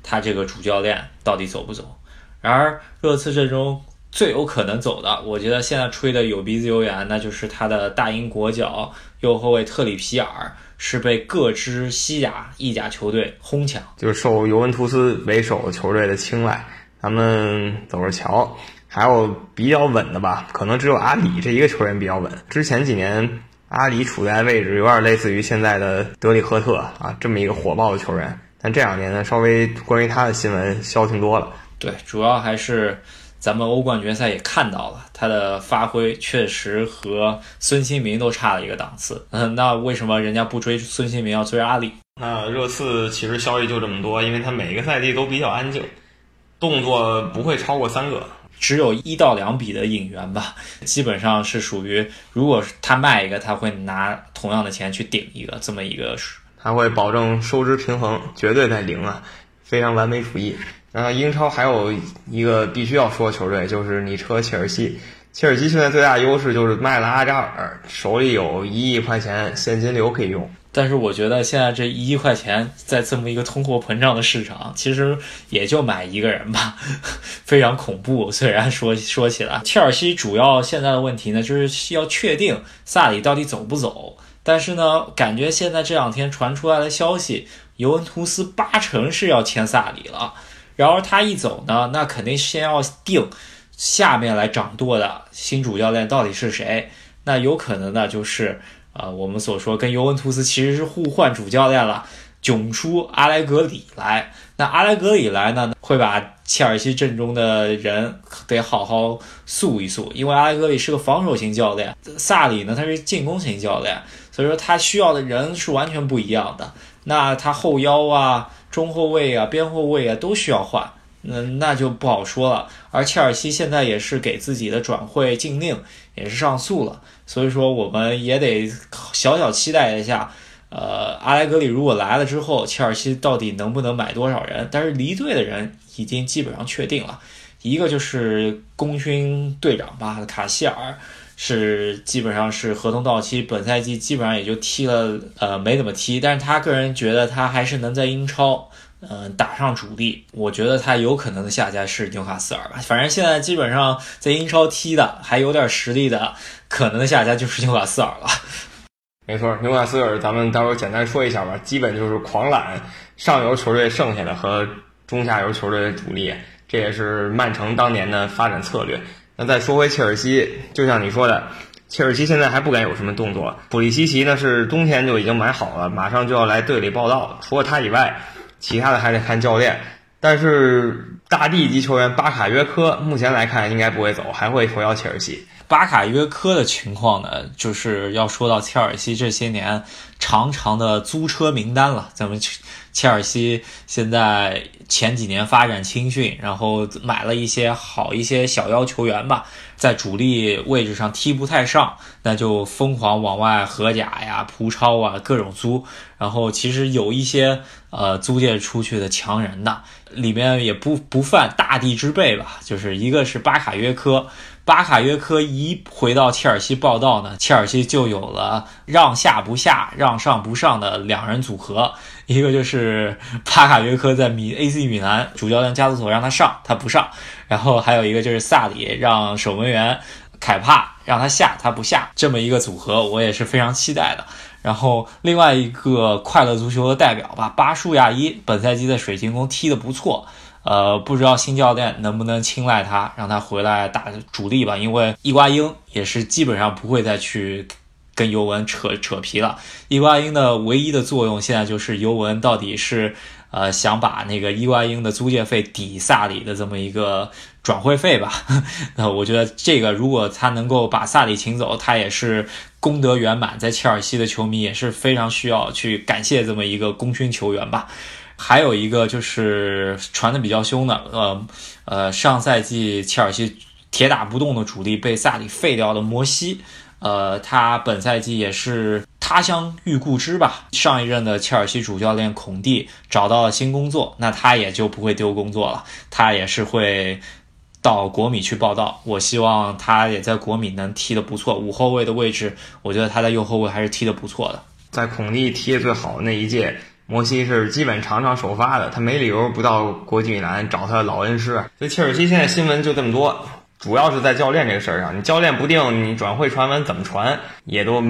他这个主教练到底走不走。然而，热刺阵中最有可能走的，我觉得现在吹的有鼻子有眼，那就是他的大英国脚右后卫特里皮尔，是被各支西甲、意甲球队哄抢，就是受尤文图斯为首球队的青睐。咱们走着瞧。还有比较稳的吧，可能只有阿里这一个球员比较稳。之前几年，阿里处在位置有点类似于现在的德里赫特啊，这么一个火爆的球员。但这两年呢，稍微关于他的新闻消停多了。对，主要还是咱们欧冠决赛也看到了他的发挥，确实和孙兴民都差了一个档次。嗯，那为什么人家不追孙兴民，要追阿里？那热刺其实消息就这么多，因为他每一个赛季都比较安静，动作不会超过三个，只有一到两笔的引援吧，基本上是属于，如果他卖一个，他会拿同样的钱去顶一个，这么一个，他会保证收支平衡，绝对在零啊，非常完美主义。然后英超还有一个必须要说球队，就是你车切尔西。切尔西现在最大优势就是卖了阿扎尔，手里有一亿块钱现金流可以用。但是我觉得现在这一亿块钱，在这么一个通货膨胀的市场，其实也就买一个人吧，非常恐怖。虽然说说起来，切尔西主要现在的问题呢，就是要确定萨里到底走不走。但是呢，感觉现在这两天传出来的消息，尤文图斯八成是要签萨里了。然而他一走呢，那肯定先要定下面来掌舵的新主教练到底是谁。那有可能呢，就是呃我们所说跟尤文图斯其实是互换主教练了，囧出阿莱格里来。那阿莱格里来呢，会把切尔西阵中的人得好好塑一塑，因为阿莱格里是个防守型教练，萨里呢他是进攻型教练，所以说他需要的人是完全不一样的。那他后腰啊。中后卫啊，边后卫啊，都需要换，那，那就不好说了。而切尔西现在也是给自己的转会禁令也是上诉了，所以说我们也得小小期待一下，呃，阿莱格里如果来了之后，切尔西到底能不能买多少人？但是离队的人已经基本上确定了，一个就是功勋队长吧，卡希尔是基本上是合同到期，本赛季基本上也就踢了，呃，没怎么踢。但是他个人觉得他还是能在英超，嗯，打上主力。我觉得他有可能的下家是纽卡斯尔吧。反正现在基本上在英超踢的还有点实力的，可能的下家就是纽卡斯尔了。没错，纽卡斯尔，咱们待会儿简单说一下吧。基本就是狂揽上游球队剩下的和中下游球队的主力，这也是曼城当年的发展策略。那再说回切尔西，就像你说的，切尔西现在还不敢有什么动作。普利西奇呢是冬天就已经买好了，马上就要来队里报道。除了他以外，其他的还得看教练。但是大帝级球员巴卡约科目前来看应该不会走，还会回到切尔西。巴卡约科的情况呢，就是要说到切尔西这些年长长的租车名单了。咱们切尔西现在前几年发展青训，然后买了一些好一些小妖球员吧，在主力位置上踢不太上，那就疯狂往外荷甲呀、葡超啊各种租。然后其实有一些呃租借出去的强人的，里面也不不犯大地之辈吧，就是一个是巴卡约科。巴卡约科一回到切尔西报道呢，切尔西就有了让下不下、让上不上的两人组合。一个就是巴卡约科在米 AC 米兰主教练加图索让他上，他不上；然后还有一个就是萨里让守门员凯帕让他下，他不下。这么一个组合，我也是非常期待的。然后另外一个快乐足球的代表吧，巴舒亚伊本赛季在水晶宫踢得不错。呃，不知道新教练能不能青睐他，让他回来打主力吧。因为伊瓜因也是基本上不会再去跟尤文扯扯皮了。伊瓜因的唯一的作用现在就是尤文到底是呃想把那个伊瓜因的租借费抵萨里的这么一个转会费吧。那我觉得这个如果他能够把萨里请走，他也是功德圆满，在切尔西的球迷也是非常需要去感谢这么一个功勋球员吧。还有一个就是传的比较凶的，呃呃，上赛季切尔西铁打不动的主力被萨里废掉的摩西，呃，他本赛季也是他乡遇故知吧。上一任的切尔西主教练孔蒂找到了新工作，那他也就不会丢工作了，他也是会到国米去报道。我希望他也在国米能踢得不错，五后卫的位置，我觉得他在右后卫还是踢得不错的。在孔蒂踢得最好的那一届。摩西是基本场场首发的，他没理由不到国际米兰找他的老恩师。所以切尔西现在新闻就这么多，主要是在教练这个事儿上。你教练不定，你转会传闻怎么传也都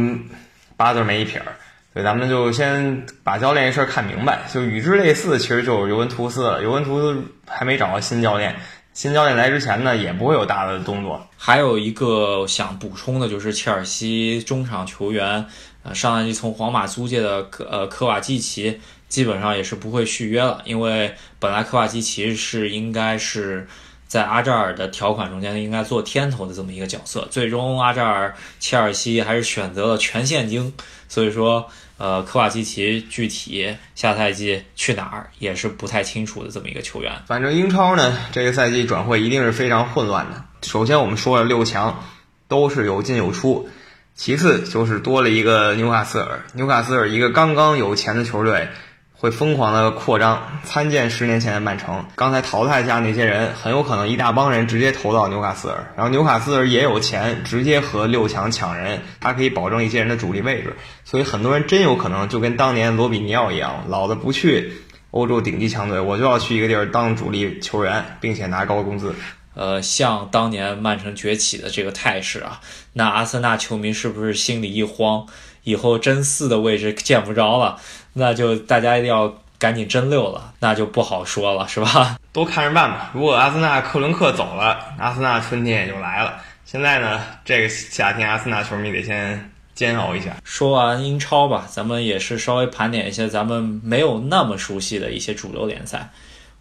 八字没一撇儿。所以咱们就先把教练这事儿看明白。就与之类似，其实就是尤文图斯了。尤文图斯还没找到新教练，新教练来之前呢，也不会有大的动作。还有一个想补充的就是切尔西中场球员。呃，上赛季从皇马租借的科呃科瓦基奇基本上也是不会续约了，因为本来科瓦基奇是应该是在阿扎尔的条款中间应该做天头的这么一个角色，最终阿扎尔切尔西还是选择了全现金，所以说呃科瓦基奇具体下赛季去哪儿也是不太清楚的这么一个球员。反正英超呢这个赛季转会一定是非常混乱的。首先我们说了六强都是有进有出。其次就是多了一个纽卡斯尔，纽卡斯尔一个刚刚有钱的球队，会疯狂的扩张，参见十年前的曼城。刚才淘汰下那些人，很有可能一大帮人直接投到纽卡斯尔，然后纽卡斯尔也有钱，直接和六强抢人，他可以保证一些人的主力位置，所以很多人真有可能就跟当年罗比尼奥一样，老子不去欧洲顶级强队，我就要去一个地儿当主力球员，并且拿高工资。呃，像当年曼城崛起的这个态势啊，那阿森纳球迷是不是心里一慌？以后真四的位置见不着了，那就大家一定要赶紧真六了，那就不好说了，是吧？都看着办吧。如果阿森纳克伦克走了，阿森纳春天也就来了。现在呢，这个夏天阿森纳球迷得先煎熬一下。说完英超吧，咱们也是稍微盘点一下咱们没有那么熟悉的一些主流联赛。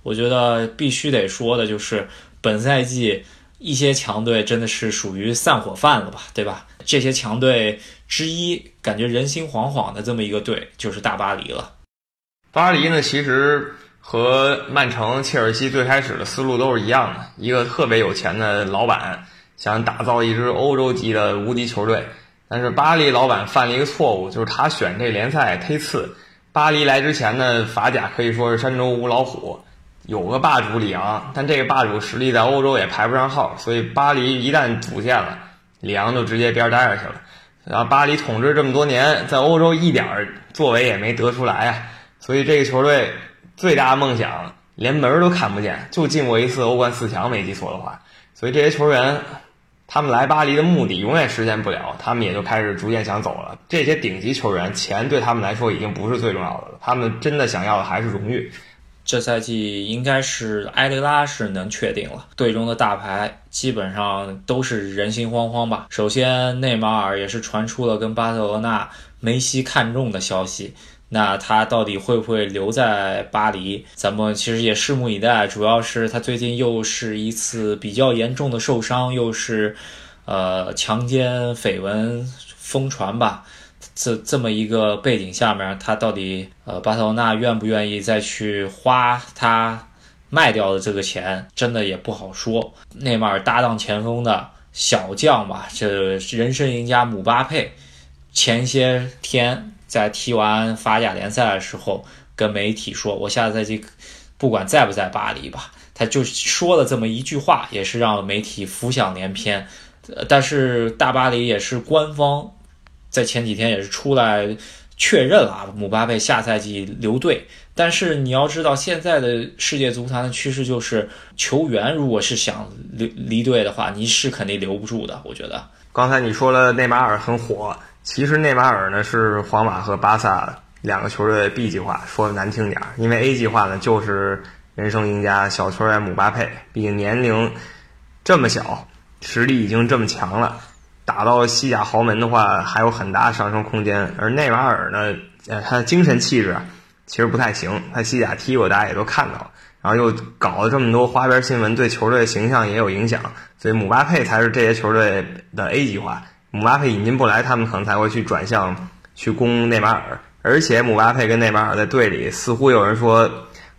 我觉得必须得说的就是。本赛季一些强队真的是属于散伙饭了吧，对吧？这些强队之一，感觉人心惶惶的这么一个队就是大巴黎了。巴黎呢，其实和曼城、切尔西最开始的思路都是一样的，一个特别有钱的老板想打造一支欧洲级的无敌球队。但是巴黎老板犯了一个错误，就是他选这联赛忒次。巴黎来之前呢，法甲可以说是山中无老虎，有个霸主里昂，但这个霸主实力在欧洲也排不上号，所以巴黎一旦组建了，里昂就直接边待着去了。然后巴黎统治这么多年，在欧洲一点作为也没得出来啊，所以这个球队最大的梦想连门都看不见，就进过一次欧冠四强，没记错的话。所以这些球员，他们来巴黎的目的永远实现不了，他们也就开始逐渐想走了。这些顶级球员，钱对他们来说已经不是最重要的了，他们真的想要的还是荣誉。这赛季应该是埃雷拉是能确定了，队中的大牌基本上都是人心惶惶吧。首先，内马尔也是传出了跟巴塞罗那、梅西看中的消息，那他到底会不会留在巴黎？咱们其实也拭目以待。主要是他最近又是一次比较严重的受伤，又是呃强奸绯闻疯传吧。这这么一个背景下面，他到底呃巴塞罗那愿不愿意再去花他卖掉的这个钱，真的也不好说。内马尔搭档前锋的小将吧，这人生赢家姆巴佩，前些天在踢完法甲联赛的时候，跟媒体说：“我下赛季不管在不在巴黎吧。”他就说了这么一句话，也是让媒体浮想联翩。但是大巴黎也是官方。在前几天也是出来确认了啊姆巴佩下赛季留队，但是你要知道现在的世界足坛的趋势就是，球员如果是想离离队的话，你是肯定留不住的。我觉得刚才你说了内马尔很火，其实内马尔呢是皇马和巴萨两个球队 B 计划，说的难听点儿，因为 A 计划呢就是人生赢家小球员姆巴佩，毕竟年龄这么小，实力已经这么强了。打到西甲豪门的话，还有很大上升空间。而内马尔呢，呃，他的精神气质，其实不太行。他西甲踢过，大家也都看到了。然后又搞了这么多花边新闻，对球队的形象也有影响。所以姆巴佩才是这些球队的 A 计划。姆巴佩引进不来，他们可能才会去转向去攻内马尔。而且姆巴佩跟内马尔在队里，似乎有人说。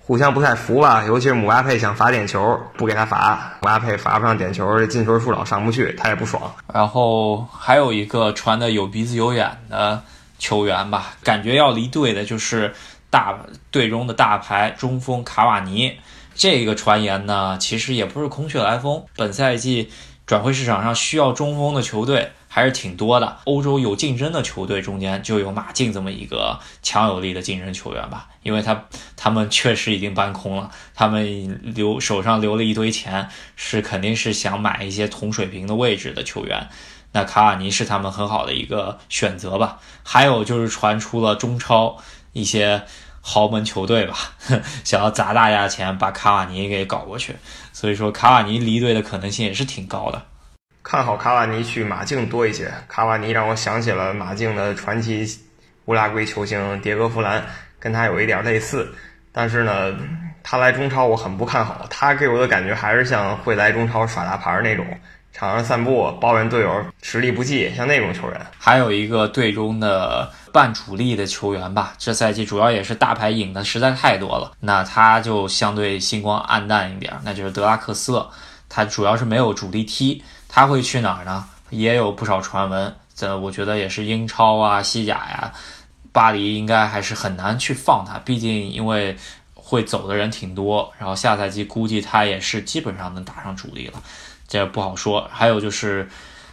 互相不太服吧，尤其是姆巴佩想罚点球，不给他罚，姆巴佩罚不上点球，这进球数老上不去，他也不爽。然后还有一个传的有鼻子有眼的球员吧，感觉要离队的就是大队中的大牌中锋卡瓦尼。这个传言呢，其实也不是空穴来风，本赛季转会市场上需要中锋的球队。还是挺多的，欧洲有竞争的球队中间就有马竞这么一个强有力的竞争球员吧，因为他他们确实已经搬空了，他们留手上留了一堆钱，是肯定是想买一些同水平的位置的球员，那卡瓦尼是他们很好的一个选择吧。还有就是传出了中超一些豪门球队吧，想要砸大价钱把卡瓦尼给搞过去，所以说卡瓦尼离队的可能性也是挺高的。看好卡瓦尼去马竞多一些。卡瓦尼让我想起了马竞的传奇乌拉圭球星迭戈·弗兰，跟他有一点类似。但是呢，他来中超我很不看好。他给我的感觉还是像会来中超耍大牌那种，场上散步抱怨队友实力不济，像那种球员。还有一个队中的半主力的球员吧，这赛季主要也是大牌引的实在太多了，那他就相对星光暗淡一点，那就是德拉克斯了。他主要是没有主力踢。他会去哪儿呢？也有不少传闻，这我觉得也是英超啊、西甲呀，巴黎应该还是很难去放他，毕竟因为会走的人挺多，然后下赛季估计他也是基本上能打上主力了，这不好说。还有就是，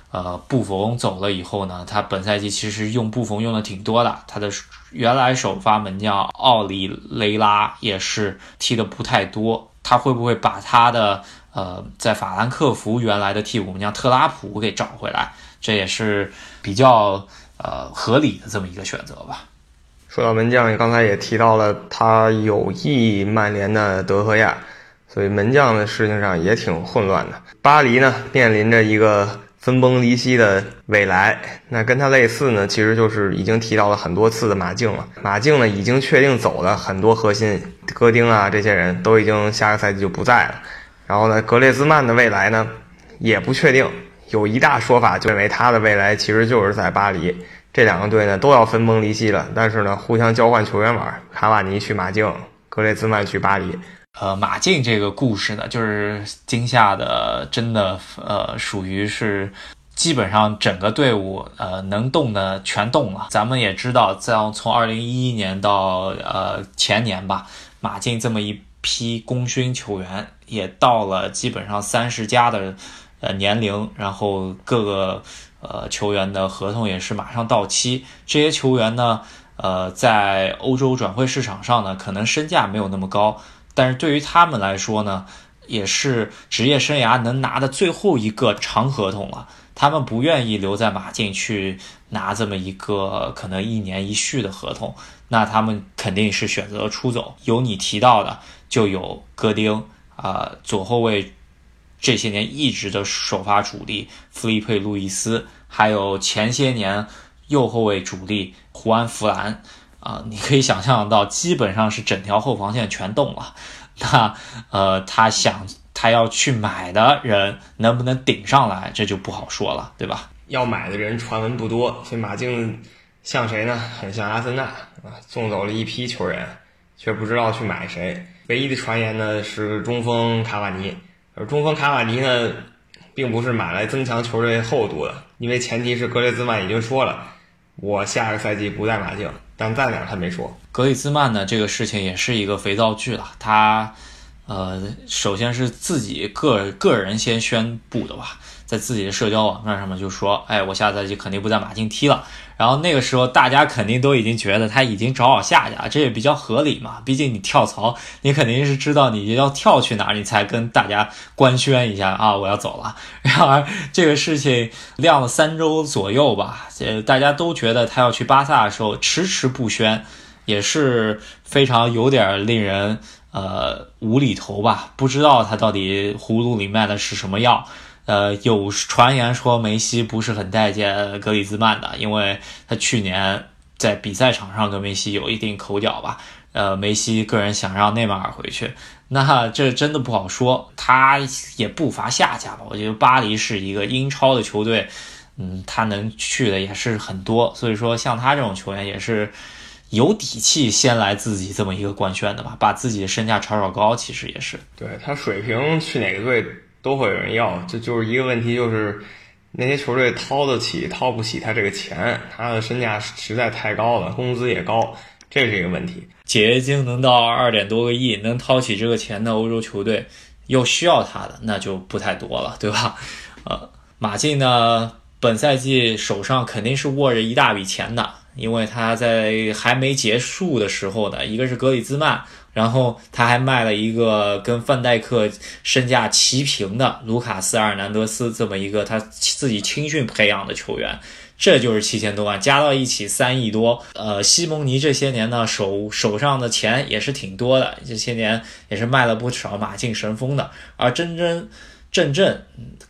呃，布冯走了以后呢，他本赛季其实用布冯用的挺多的，他的原来首发门将奥里雷拉也是踢的不太多，他会不会把他的？呃，在法兰克福原来的替补门将特拉普给找回来，这也是比较呃合理的这么一个选择吧。说到门将，刚才也提到了他有意曼联的德赫亚，所以门将的事情上也挺混乱的。巴黎呢，面临着一个分崩离析的未来。那跟他类似呢，其实就是已经提到了很多次的马竞了。马竞呢，已经确定走了很多核心，戈丁啊这些人都已经下个赛季就不在了。然后呢，格列兹曼的未来呢，也不确定。有一大说法就认为他的未来其实就是在巴黎。这两个队呢都要分崩离析了，但是呢互相交换球员玩。卡瓦尼去马竞，格列兹曼去巴黎。呃，马竞这个故事呢，就是今夏的真的呃属于是基本上整个队伍呃能动的全动了。咱们也知道，这样从二零一一年到呃前年吧，马竞这么一批功勋球员也到了基本上三十加的呃年龄，然后各个呃球员的合同也是马上到期。这些球员呢，呃，在欧洲转会市场上呢，可能身价没有那么高，但是对于他们来说呢，也是职业生涯能拿的最后一个长合同了。他们不愿意留在马竞去拿这么一个可能一年一续的合同，那他们肯定是选择出走。有你提到的，就有戈丁啊，左后卫这些年一直的首发主力弗利佩·路易斯，还有前些年右后卫主力胡安·弗兰啊，你可以想象到，基本上是整条后防线全动了。那呃，他想。他要去买的人能不能顶上来，这就不好说了，对吧？要买的人传闻不多，所以马竞像谁呢？很像阿森纳啊，送走了一批球员，却不知道去买谁。唯一的传言呢是中锋卡瓦尼，而中锋卡瓦尼呢，并不是买来增强球队厚度的，因为前提是格列兹曼已经说了，我下个赛季不在马竞，但在哪他没说。格里兹曼呢，这个事情也是一个肥皂剧了，他。呃，首先是自己个个人先宣布的吧，在自己的社交网站上面就说，哎，我下赛季肯定不在马竞踢了。然后那个时候大家肯定都已经觉得他已经找好下家，这也比较合理嘛。毕竟你跳槽，你肯定是知道你要跳去哪儿，你才跟大家官宣一下啊，我要走了。然而这个事情晾了三周左右吧，呃，大家都觉得他要去巴萨的时候迟迟不宣，也是非常有点令人。呃，无厘头吧？不知道他到底葫芦里卖的是什么药。呃，有传言说梅西不是很待见格里兹曼的，因为他去年在比赛场上跟梅西有一定口角吧。呃，梅西个人想让内马尔回去，那这真的不好说。他也不乏下家吧？我觉得巴黎是一个英超的球队，嗯，他能去的也是很多。所以说，像他这种球员也是。有底气先来自己这么一个官宣的吧，把自己的身价炒炒高，其实也是。对他水平去哪个队都会有人要，这就是一个问题，就是那些球队掏得起掏不起他这个钱，他的身价实在太高了，工资也高，这是一个问题。解约金能到二点多个亿，能掏起这个钱的欧洲球队又需要他的，那就不太多了，对吧？呃，马竞呢，本赛季手上肯定是握着一大笔钱的。因为他在还没结束的时候呢，一个是格里兹曼，然后他还卖了一个跟范戴克身价齐平的卢卡斯·阿尔南德斯这么一个他自己青训培养的球员，这就是七千多万，加到一起三亿多。呃，西蒙尼这些年呢手手上的钱也是挺多的，这些年也是卖了不少马竞神锋的，而真真。正正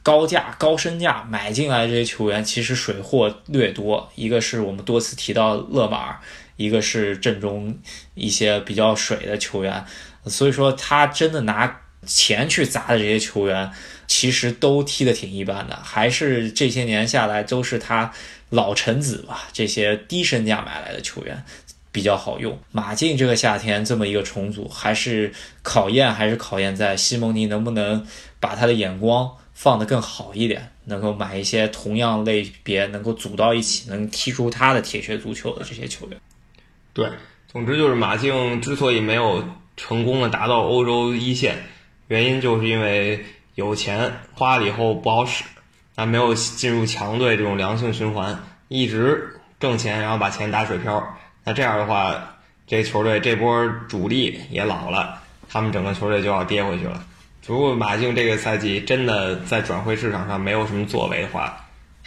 高价高身价买进来这些球员，其实水货略多。一个是我们多次提到勒马尔，一个是正中一些比较水的球员。所以说，他真的拿钱去砸的这些球员，其实都踢得挺一般的。还是这些年下来，都是他老臣子吧，这些低身价买来的球员比较好用。马竞这个夏天这么一个重组，还是考验，还是考验在西蒙尼能不能。把他的眼光放得更好一点，能够买一些同样类别能够组到一起，能踢出他的铁血足球的这些球员。对，总之就是马竞之所以没有成功的达到欧洲一线，原因就是因为有钱花了以后不好使，他没有进入强队这种良性循环，一直挣钱然后把钱打水漂。那这样的话，这球队这波主力也老了，他们整个球队就要跌回去了。如果马竞这个赛季真的在转会市场上没有什么作为的话，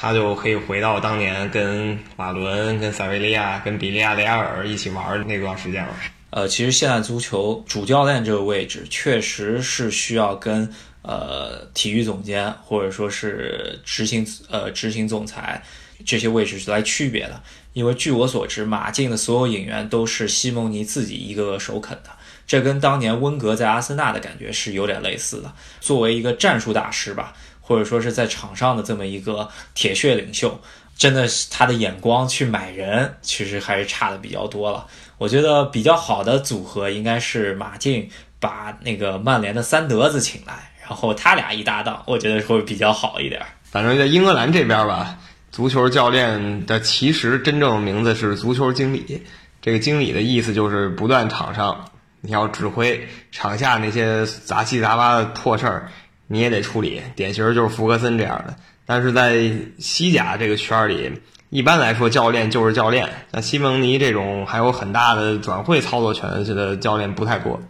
他就可以回到当年跟瓦伦、跟塞维利亚、跟比利亚雷亚尔一起玩那段时间了。呃，其实现在足球主教练这个位置确实是需要跟呃体育总监或者说是执行呃执行总裁这些位置来区别的，因为据我所知，马竞的所有引援都是西蒙尼自己一个个首肯的。这跟当年温格在阿森纳的感觉是有点类似的。作为一个战术大师吧，或者说是在场上的这么一个铁血领袖，真的是他的眼光去买人，其实还是差的比较多了。我觉得比较好的组合应该是马竞把那个曼联的三德子请来，然后他俩一搭档，我觉得会比较好一点。反正在英格兰这边吧，足球教练的其实真正名字是足球经理。这个经理的意思就是不断场上你要指挥，场下那些杂七杂八的破事儿你也得处理。典型就是福格森这样的。但是在西甲这个圈里，一般来说教练就是教练。像西蒙尼这种还有很大的转会操作权的教练不太多。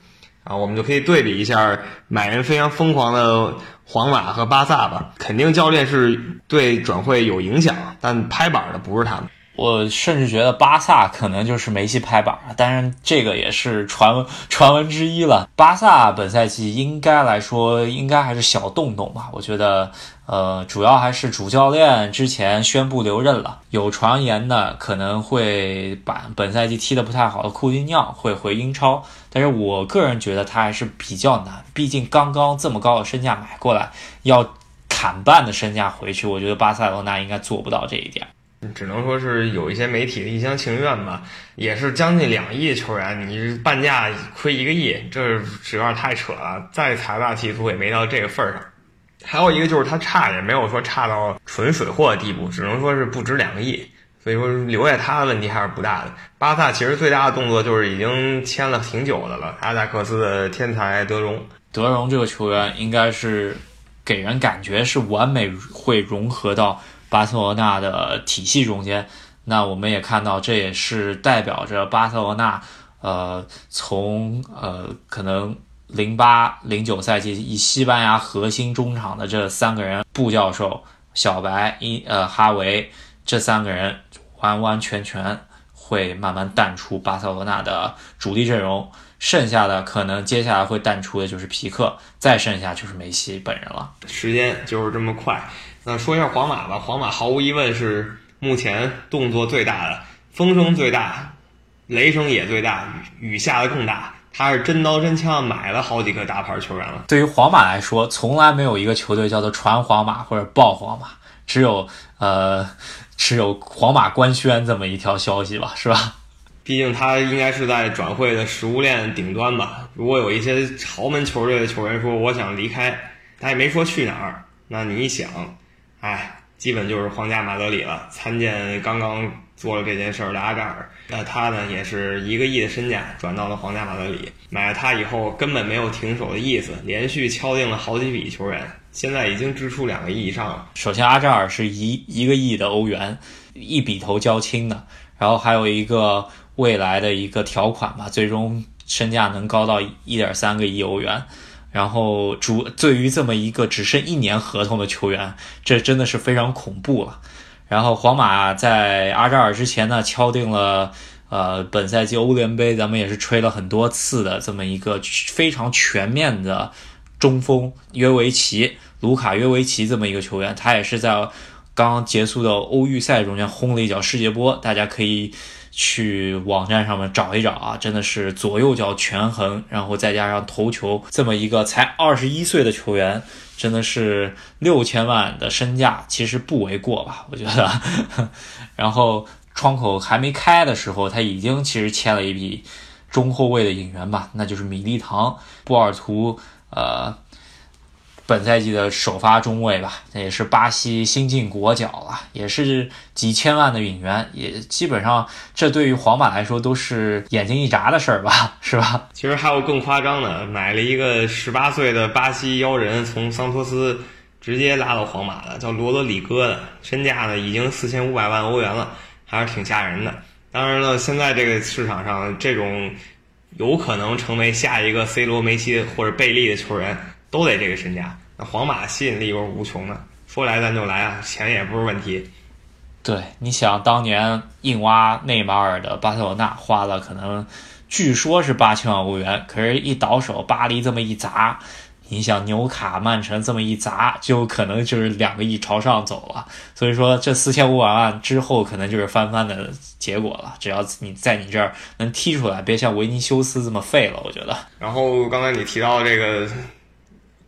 啊，我们就可以对比一下买人非常疯狂的皇马和巴萨吧。肯定教练是对转会有影响，但拍板的不是他们。我甚至觉得巴萨可能就是梅西拍板，当然这个也是传闻传闻之一了。巴萨本赛季应该来说应该还是小动动吧，我觉得，呃，主要还是主教练之前宣布留任了，有传言呢可能会把本赛季踢得不太好的库蒂尼奥会回英超，但是我个人觉得他还是比较难，毕竟刚刚这么高的身价买过来，要砍半的身价回去，我觉得巴塞罗那应该做不到这一点。只能说是有一些媒体的一厢情愿吧，也是将近两亿球员，你半价亏一个亿，这有点太扯了。再财大气粗也没到这个份儿上。还有一个就是他差也没有说差到纯水货的地步，只能说是不值两个亿。所以说留下他的问题还是不大的。巴萨其实最大的动作就是已经签了挺久的了，阿贾克斯的天才德容。德容这个球员应该是给人感觉是完美会融合到。巴塞罗那的体系中间，那我们也看到，这也是代表着巴塞罗那，呃，从呃可能零八零九赛季以西班牙核心中场的这三个人，布教授、小白、一呃哈维这三个人，完完全全会慢慢淡出巴塞罗那的主力阵容，剩下的可能接下来会淡出的就是皮克，再剩下就是梅西本人了。时间就是这么快。那说一下皇马吧，皇马毫无疑问是目前动作最大的，风声最大，雷声也最大，雨下的更大。他是真刀真枪买了好几个大牌球员了。对于皇马来说，从来没有一个球队叫做传皇马或者爆皇马，只有呃，只有皇马官宣这么一条消息吧，是吧？毕竟他应该是在转会的食物链顶端吧。如果有一些豪门球队的球员说我想离开，他也没说去哪儿，那你一想。哎，基本就是皇家马德里了。参见刚刚做了这件事儿的阿扎尔，那他呢也是一个亿的身价转到了皇家马德里。买了他以后根本没有停手的意思，连续敲定了好几笔球员，现在已经支出两个亿以上了。首先，阿扎尔是一一个亿的欧元，一笔头交清的，然后还有一个未来的一个条款吧，最终身价能高到一点三个亿欧元。然后主对于这么一个只剩一年合同的球员，这真的是非常恐怖了。然后皇马在阿扎尔之前呢，敲定了呃本赛季欧联杯，咱们也是吹了很多次的这么一个非常全面的中锋约维奇，卢卡约维奇这么一个球员，他也是在刚结束的欧预赛中间轰了一脚世界波，大家可以。去网站上面找一找啊，真的是左右脚权衡，然后再加上头球，这么一个才二十一岁的球员，真的是六千万的身价，其实不为过吧？我觉得。然后窗口还没开的时候，他已经其实签了一笔中后卫的引援吧，那就是米利唐、波尔图，呃。本赛季的首发中卫吧，那也是巴西新晋国脚了，也是几千万的引援，也基本上这对于皇马来说都是眼睛一眨的事儿吧，是吧？其实还有更夸张的，买了一个十八岁的巴西妖人，从桑托斯直接拉到皇马的，叫罗德里戈的，身价呢已经四千五百万欧元了，还是挺吓人的。当然了，现在这个市场上，这种有可能成为下一个 C 罗、梅西或者贝利的球员。都得这个身价，那皇马吸引力又是无穷的，说来咱就来啊，钱也不是问题。对，你想当年硬挖内马尔的巴塞罗那花了可能，据说是八千万欧元，可是一倒手巴黎这么一砸，你想纽卡曼城这么一砸，就可能就是两个亿朝上走了。所以说这四千五百万之后可能就是翻番的结果了。只要你在你这儿能踢出来，别像维尼修斯这么废了，我觉得。然后刚才你提到这个。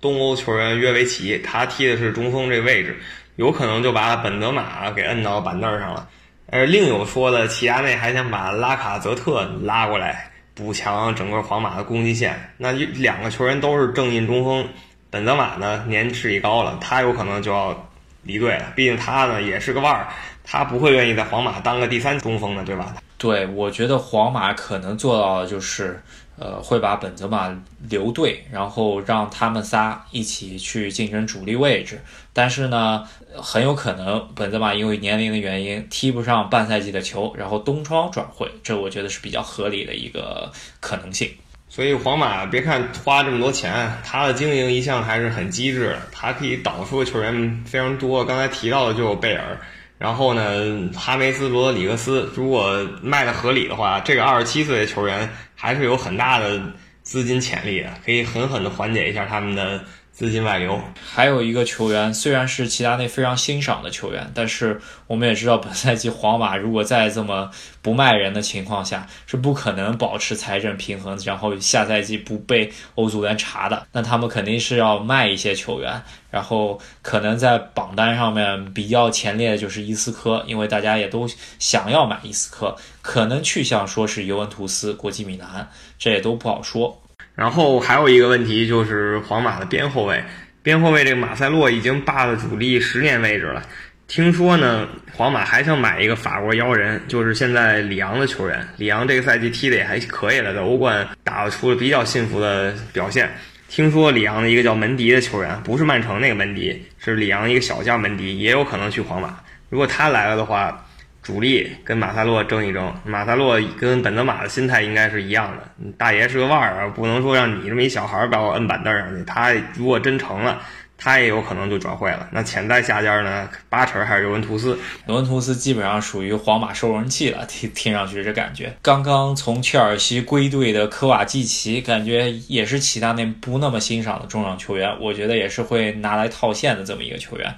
东欧球员约维奇，他踢的是中锋这位置，有可能就把本泽马给摁到板凳上了。而另有说的，齐达内还想把拉卡泽特拉过来补强整个皇马的攻击线。那两个球员都是正印中锋，本泽马呢年事已高了，他有可能就要离队了。毕竟他呢也是个腕儿，他不会愿意在皇马当个第三中锋的，对吧？对，我觉得皇马可能做到的就是。呃，会把本泽马留队，然后让他们仨一起去竞争主力位置。但是呢，很有可能本泽马因为年龄的原因踢不上半赛季的球，然后冬窗转会，这我觉得是比较合理的一个可能性。所以皇马别看花这么多钱，他的经营一向还是很机智，他可以导出的球员非常多。刚才提到的就有贝尔。然后呢，哈梅斯、罗德里格斯，如果卖的合理的话，这个二十七岁的球员还是有很大的资金潜力的，可以狠狠的缓解一下他们的。资金外流，还有一个球员，虽然是齐达内非常欣赏的球员，但是我们也知道，本赛季皇马如果在这么不卖人的情况下，是不可能保持财政平衡，然后下赛季不被欧足联查的。那他们肯定是要卖一些球员，然后可能在榜单上面比较前列的就是伊斯科，因为大家也都想要买伊斯科，可能去向说是尤文图斯、国际米兰，这也都不好说。然后还有一个问题就是皇马的边后卫，边后卫这个马塞洛已经霸了主力十年位置了。听说呢，皇马还想买一个法国妖人，就是现在里昂的球员。里昂这个赛季踢的也还可以了，在欧冠打出了比较幸福的表现。听说里昂的一个叫门迪的球员，不是曼城那个门迪，是里昂一个小将门迪，也有可能去皇马。如果他来了的话。主力跟马塞洛争一争，马塞洛跟本泽马的心态应该是一样的。大爷是个腕儿啊，不能说让你这么一小孩把我摁板凳上去。他如果真成了，他也有可能就转会了。那潜在下家呢？八成还是尤文图斯。尤文图斯基本上属于皇马收容器了，听听上去这感觉。刚刚从切尔西归队的科瓦季奇，感觉也是其他那不那么欣赏的中场球员，我觉得也是会拿来套现的这么一个球员。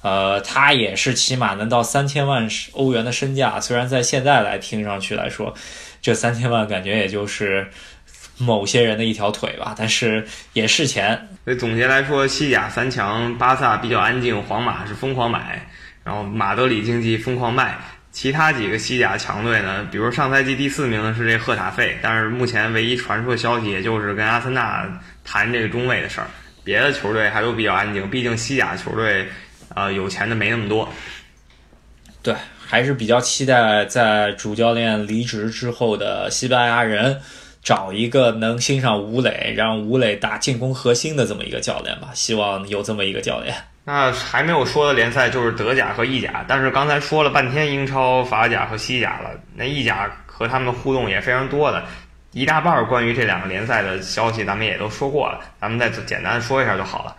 呃，他也是起码能到三千万欧元的身价，虽然在现在来听上去来说，这三千万感觉也就是某些人的一条腿吧，但是也是钱。所以总结来说，西甲三强，巴萨比较安静，皇马是疯狂买，然后马德里竞技疯狂卖，其他几个西甲强队呢，比如上赛季第四名的是这赫塔费，但是目前唯一传出的消息也就是跟阿森纳谈这个中卫的事儿，别的球队还都比较安静，毕竟西甲球队。啊，有钱的没那么多。对，还是比较期待在主教练离职之后的西班牙人找一个能欣赏吴磊，让吴磊打进攻核心的这么一个教练吧。希望有这么一个教练。那还没有说的联赛就是德甲和意甲，但是刚才说了半天英超、法甲和西甲了，那意甲和他们的互动也非常多的，一大半关于这两个联赛的消息咱们也都说过了，咱们再简单说一下就好了。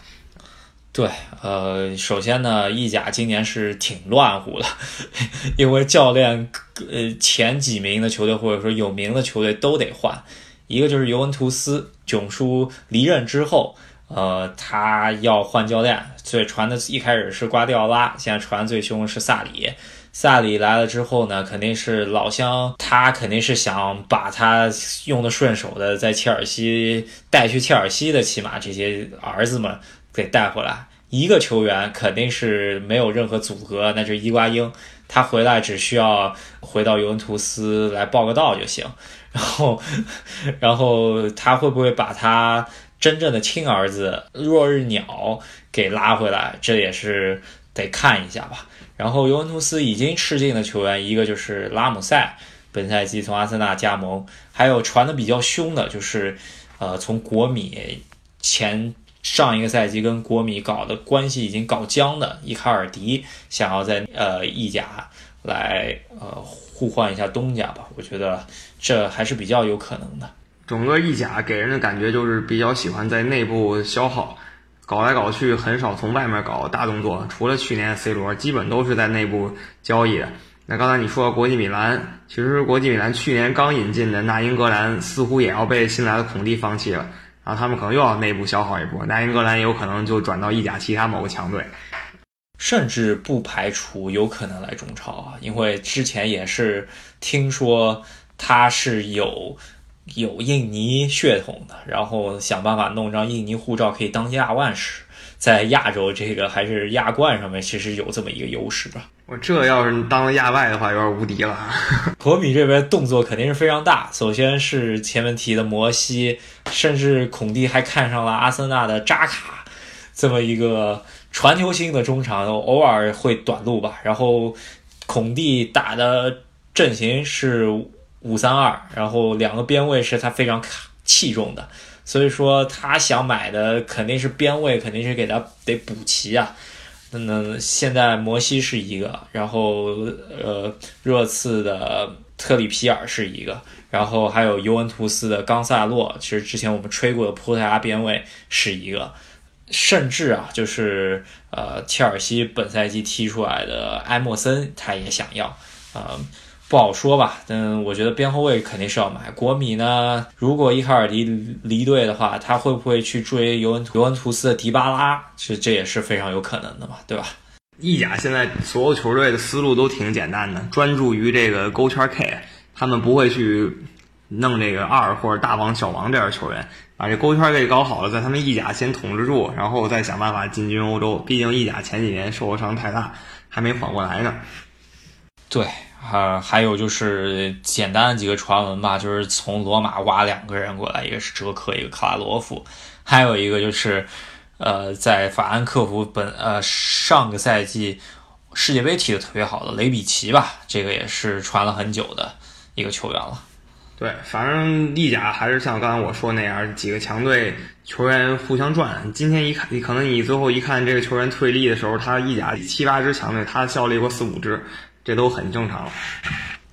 对，呃，首先呢，意甲今年是挺乱乎的，因为教练，呃，前几名的球队或者说有名的球队都得换，一个就是尤文图斯，囧叔离任之后，呃，他要换教练，所以传的一开始是瓜迪奥拉，现在传最凶的是萨里，萨里来了之后呢，肯定是老乡，他肯定是想把他用的顺手的在切尔西带去切尔西的，起码这些儿子们。给带回来一个球员肯定是没有任何阻隔，那就是伊瓜因。他回来只需要回到尤文图斯来报个到就行。然后，然后他会不会把他真正的亲儿子落日鸟给拉回来？这也是得看一下吧。然后尤文图斯已经吃进的球员，一个就是拉姆塞，本赛季从阿森纳加盟；还有传的比较凶的，就是呃从国米前。上一个赛季跟国米搞的关系已经搞僵的伊卡尔迪，想要在呃意甲来呃互换一下东家吧，我觉得这还是比较有可能的。整个意甲给人的感觉就是比较喜欢在内部消耗，搞来搞去很少从外面搞大动作，除了去年 C 罗，基本都是在内部交易的。那刚才你说国际米兰，其实国际米兰去年刚引进的那英格兰似乎也要被新来的孔蒂放弃了。然后他们可能又要内部消耗一波，那英格兰有可能就转到意甲其他某个强队，甚至不排除有可能来中超啊，因为之前也是听说他是有有印尼血统的，然后想办法弄张印尼护照可以当亚万使，在亚洲这个还是亚冠上面其实有这么一个优势吧。我这要是当了亚外的话，有点无敌了。国米这边动作肯定是非常大，首先是前面提的摩西，甚至孔蒂还看上了阿森纳的扎卡，这么一个传球型的中场，偶尔会短路吧。然后孔蒂打的阵型是五三二，然后两个边位是他非常器重的，所以说他想买的肯定是边位，肯定是给他得补齐啊。那现在摩西是一个，然后呃热刺的特里皮尔是一个，然后还有尤文图斯的冈萨洛，其实之前我们吹过的葡萄牙边卫是一个，甚至啊就是呃切尔西本赛季踢出来的埃莫森他也想要，呃。不好说吧，但我觉得边后卫肯定是要买。国米呢，如果伊卡尔迪离队的话，他会不会去追尤文尤文图斯的迪巴拉？其实这也是非常有可能的嘛，对吧？意甲现在所有球队的思路都挺简单的，专注于这个勾圈 K，他们不会去弄这个二或者大王小王这样的球员，把这勾圈 K 搞好了，在他们意甲先统治住，然后再想办法进军欧洲。毕竟意甲前几年受伤太大，还没缓过来呢。对。啊，还有就是简单的几个传闻吧，就是从罗马挖两个人过来，一个是哲科，一个卡拉罗夫，还有一个就是，呃，在法兰克福本呃上个赛季世界杯踢得特别好的雷比奇吧，这个也是传了很久的一个球员了。对，反正意甲还是像刚才我说那样，几个强队球员互相转。今天一看，你可能你最后一看这个球员退役的时候，他意甲七八支强队，他效力过四五支。这都很正常。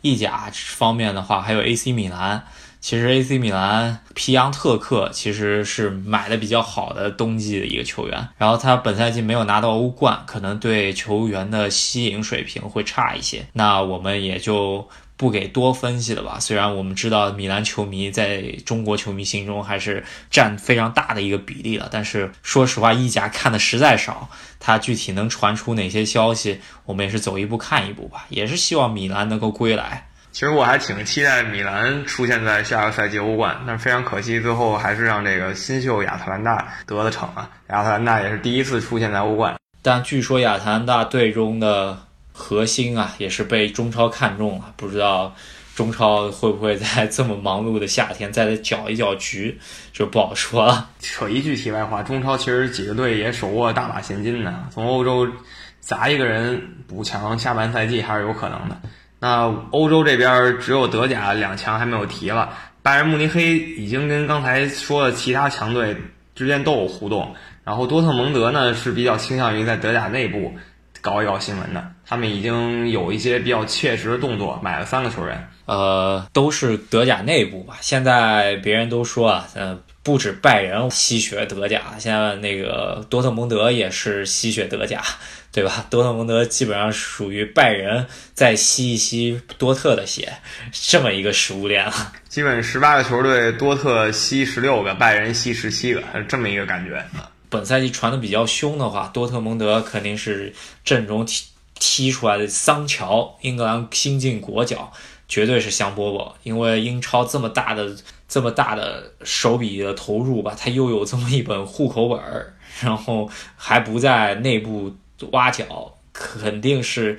意甲方面的话，还有 AC 米兰。其实 AC 米兰皮扬特克其实是买的比较好的冬季的一个球员，然后他本赛季没有拿到欧冠，可能对球员的吸引水平会差一些。那我们也就。不给多分析了吧？虽然我们知道米兰球迷在中国球迷心中还是占非常大的一个比例了，但是说实话，意甲看的实在少。他具体能传出哪些消息，我们也是走一步看一步吧。也是希望米兰能够归来。其实我还挺期待米兰出现在下个赛季欧冠，但是非常可惜，最后还是让这个新秀亚特兰大得了逞啊。亚特兰大也是第一次出现在欧冠，但据说亚特兰大队中的。核心啊，也是被中超看中了，不知道中超会不会在这么忙碌的夏天再来搅一搅局，就不好说了。扯一句题外话，中超其实几个队也手握大把现金呢，从欧洲砸一个人补强下半赛季还是有可能的。那欧洲这边只有德甲两强还没有提了，拜仁慕尼黑已经跟刚才说的其他强队之间都有互动，然后多特蒙德呢是比较倾向于在德甲内部。搞一搞新闻的，他们已经有一些比较切实的动作，买了三个球员，呃，都是德甲内部吧。现在别人都说啊，呃，不止拜仁吸血德甲，现在那个多特蒙德也是吸血德甲，对吧？多特蒙德基本上属于拜仁再吸一吸多特的血，这么一个食物链啊。基本十八个球队，多特吸十六个，拜仁吸十七个，这么一个感觉啊。本赛季传的比较凶的话，多特蒙德肯定是阵中踢踢出来的桑乔，英格兰新晋国脚，绝对是香饽饽。因为英超这么大的这么大的手笔的投入吧，他又有这么一本户口本儿，然后还不在内部挖角，肯定是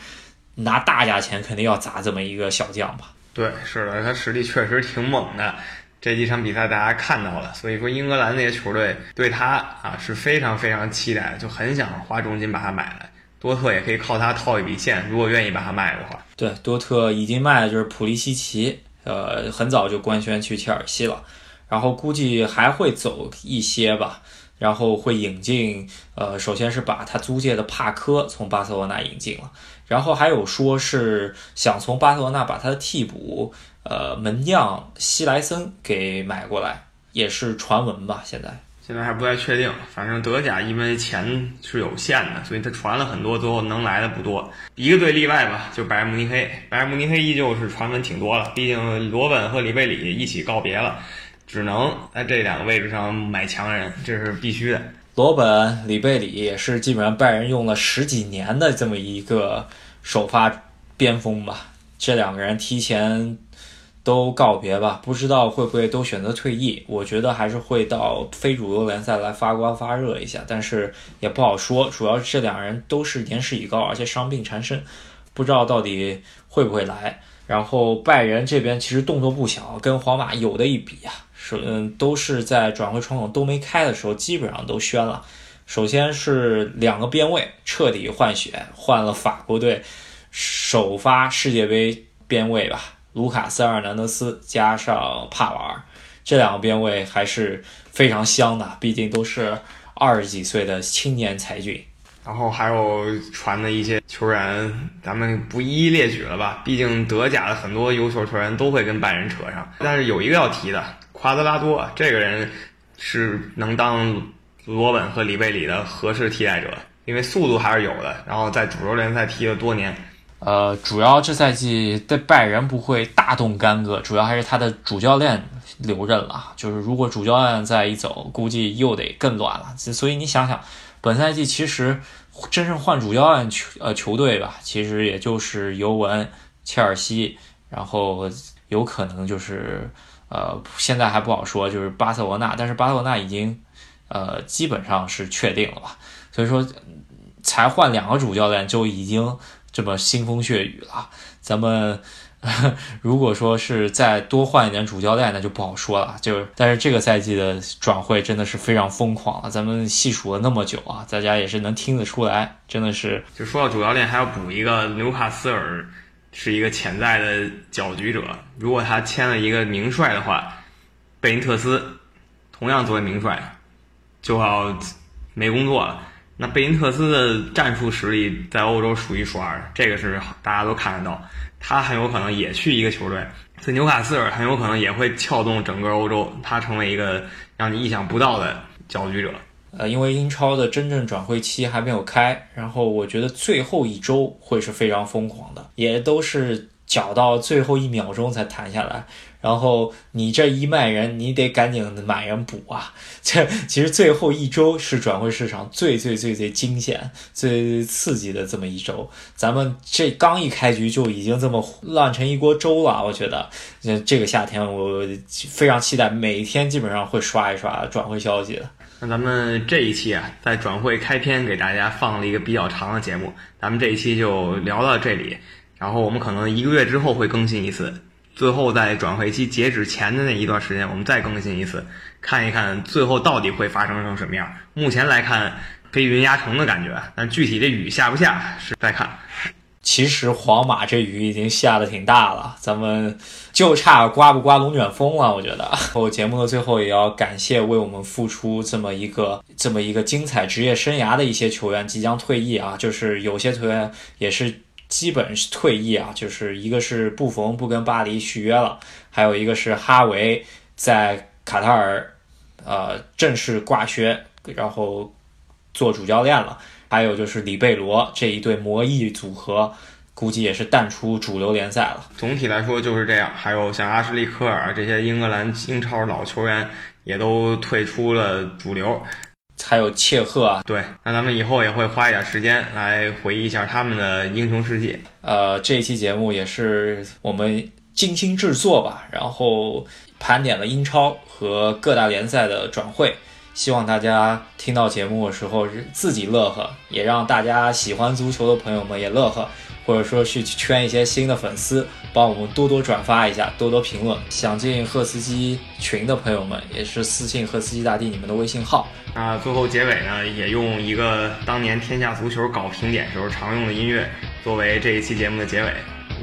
拿大价钱，肯定要砸这么一个小将吧。对，是的，他实力确实挺猛的。这几场比赛大家看到了，所以说英格兰那些球队对他啊是非常非常期待，就很想花重金把他买来。多特也可以靠他套一笔现，如果愿意把他卖的话。对，多特已经卖的就是普利西奇，呃，很早就官宣去切尔西了，然后估计还会走一些吧，然后会引进，呃，首先是把他租借的帕科从巴塞罗那引进了，然后还有说是想从巴塞罗那把他的替补。呃，门将西莱森给买过来，也是传闻吧？现在现在还不太确定。反正德甲因为钱是有限的，所以他传了很多，最后能来的不多。一个队例外吧，就拜仁慕尼黑。拜仁慕尼黑依旧是传闻挺多了，毕竟罗本和里贝里一起告别了，只能在这两个位置上买强人，这是必须的。罗本、里贝里也是基本上拜仁用了十几年的这么一个首发边锋吧，这两个人提前。都告别吧，不知道会不会都选择退役。我觉得还是会到非主流联赛来发光发热一下，但是也不好说。主要这两人都是年事已高，而且伤病缠身，不知道到底会不会来。然后拜仁这边其实动作不小，跟皇马有的一比啊，是嗯，都是在转会窗口都没开的时候，基本上都宣了。首先是两个边卫彻底换血，换了法国队首发世界杯边卫吧，卢卡斯·阿尔南德斯加上帕瓦尔，这两个边卫还是非常香的，毕竟都是二十几岁的青年才俊。然后还有传的一些球员，咱们不一一列举了吧？毕竟德甲的很多优秀球员都会跟拜仁扯上。但是有一个要提的，夸德拉多这个人是能当罗本和里贝里的合适替代者，因为速度还是有的。然后在主流联赛踢了多年，呃，主要这赛季对拜仁不会大动干戈，主要还是他的主教练留任了。就是如果主教练再一走，估计又得更乱了。所以你想想。本赛季其实真正换主教练球呃球队吧，其实也就是尤文、切尔西，然后有可能就是呃现在还不好说，就是巴塞罗那，但是巴塞罗那已经呃基本上是确定了吧，所以说才换两个主教练就已经这么腥风血雨了，咱们。如果说是再多换一点主教练，那就不好说了。就但是这个赛季的转会真的是非常疯狂了。咱们细数了那么久啊，大家也是能听得出来，真的是。就说到主教练，还要补一个纽卡斯尔，是一个潜在的搅局者。如果他签了一个名帅的话，贝因特斯同样作为名帅，就要没工作了。那贝因特斯的战术实力在欧洲数一数二，这个是大家都看得到。他很有可能也去一个球队，所以纽卡斯尔很有可能也会撬动整个欧洲，他成为一个让你意想不到的搅局者。呃，因为英超的真正转会期还没有开，然后我觉得最后一周会是非常疯狂的，也都是搅到最后一秒钟才谈下来。然后你这一卖人，你得赶紧买人补啊！这其实最后一周是转会市场最最最最惊险、最刺激的这么一周。咱们这刚一开局就已经这么乱成一锅粥了，我觉得，这个夏天我非常期待，每天基本上会刷一刷转会消息的。那咱们这一期啊，在转会开篇给大家放了一个比较长的节目，咱们这一期就聊到这里，然后我们可能一个月之后会更新一次。最后在转会期截止前的那一段时间，我们再更新一次，看一看最后到底会发生成什么样。目前来看，飞云压城的感觉，但具体这雨下不下是再看。其实皇马这雨已经下的挺大了，咱们就差刮不刮龙卷风了。我觉得，我节目的最后也要感谢为我们付出这么一个这么一个精彩职业生涯的一些球员即将退役啊，就是有些球员也是。基本是退役啊，就是一个是布冯不跟巴黎续约了，还有一个是哈维在卡塔尔，呃，正式挂靴，然后做主教练了。还有就是里贝罗这一对魔翼组合，估计也是淡出主流联赛了。总体来说就是这样。还有像阿什利科尔这些英格兰英超老球员，也都退出了主流。还有切赫啊，对，那咱们以后也会花一点时间来回忆一下他们的英雄事迹。呃，这一期节目也是我们精心制作吧，然后盘点了英超和各大联赛的转会，希望大家听到节目的时候自己乐呵，也让大家喜欢足球的朋友们也乐呵。或者说去圈一些新的粉丝，帮我们多多转发一下，多多评论。想进赫斯基群的朋友们，也是私信赫斯基大帝你们的微信号。那最后结尾呢，也用一个当年天下足球搞评点时候常用的音乐，作为这一期节目的结尾。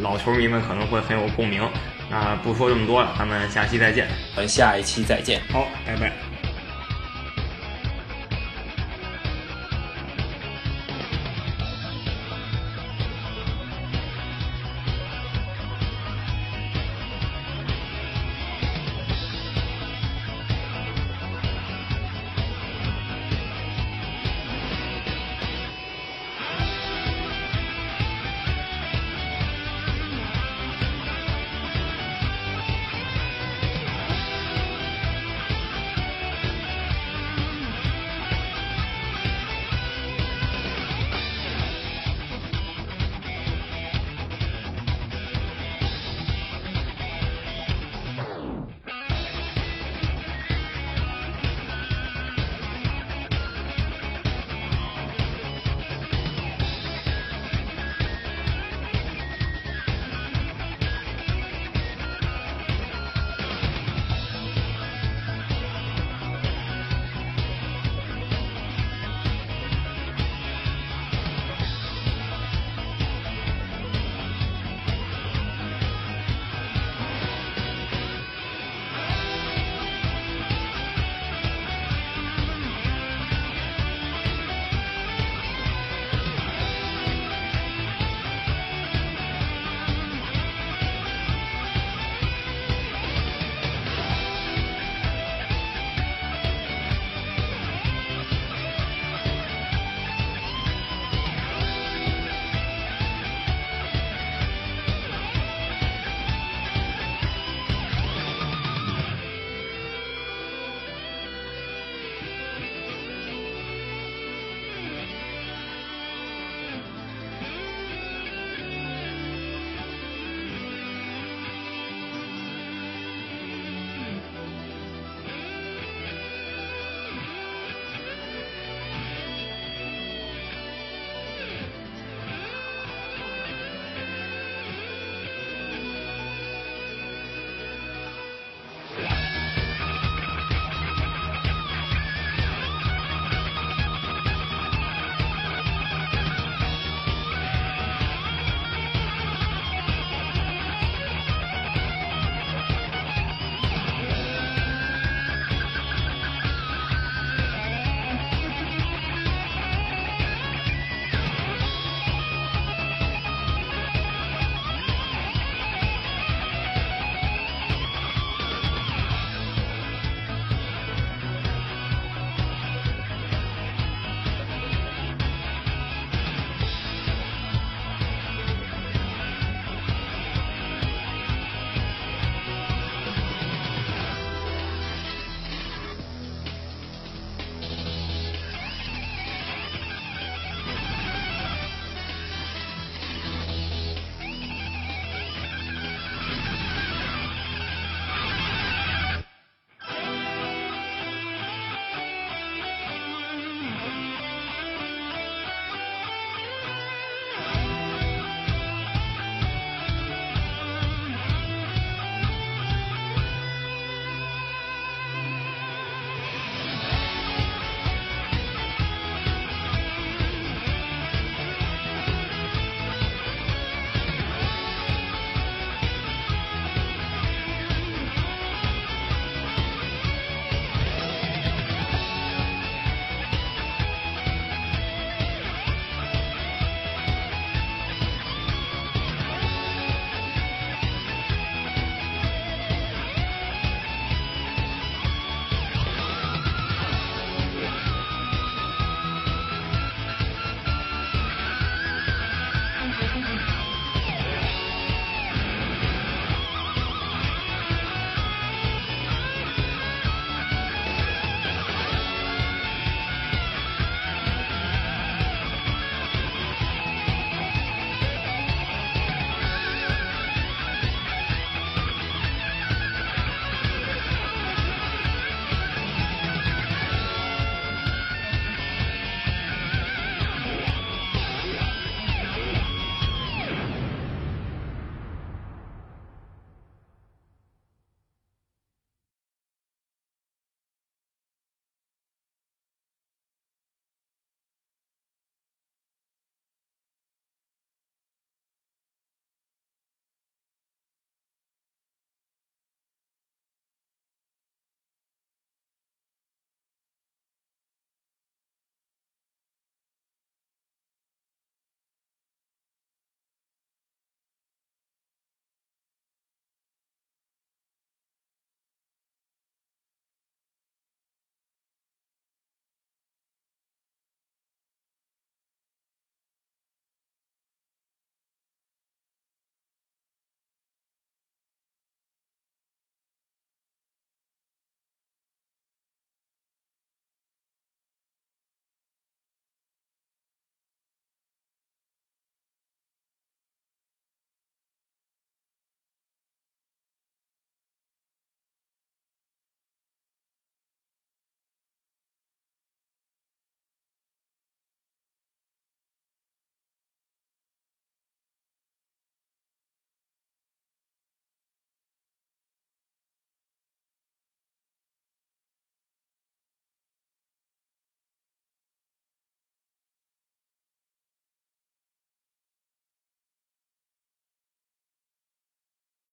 老球迷们可能会很有共鸣。那不说这么多了，咱们下期再见。我们下一期再见。好，拜拜。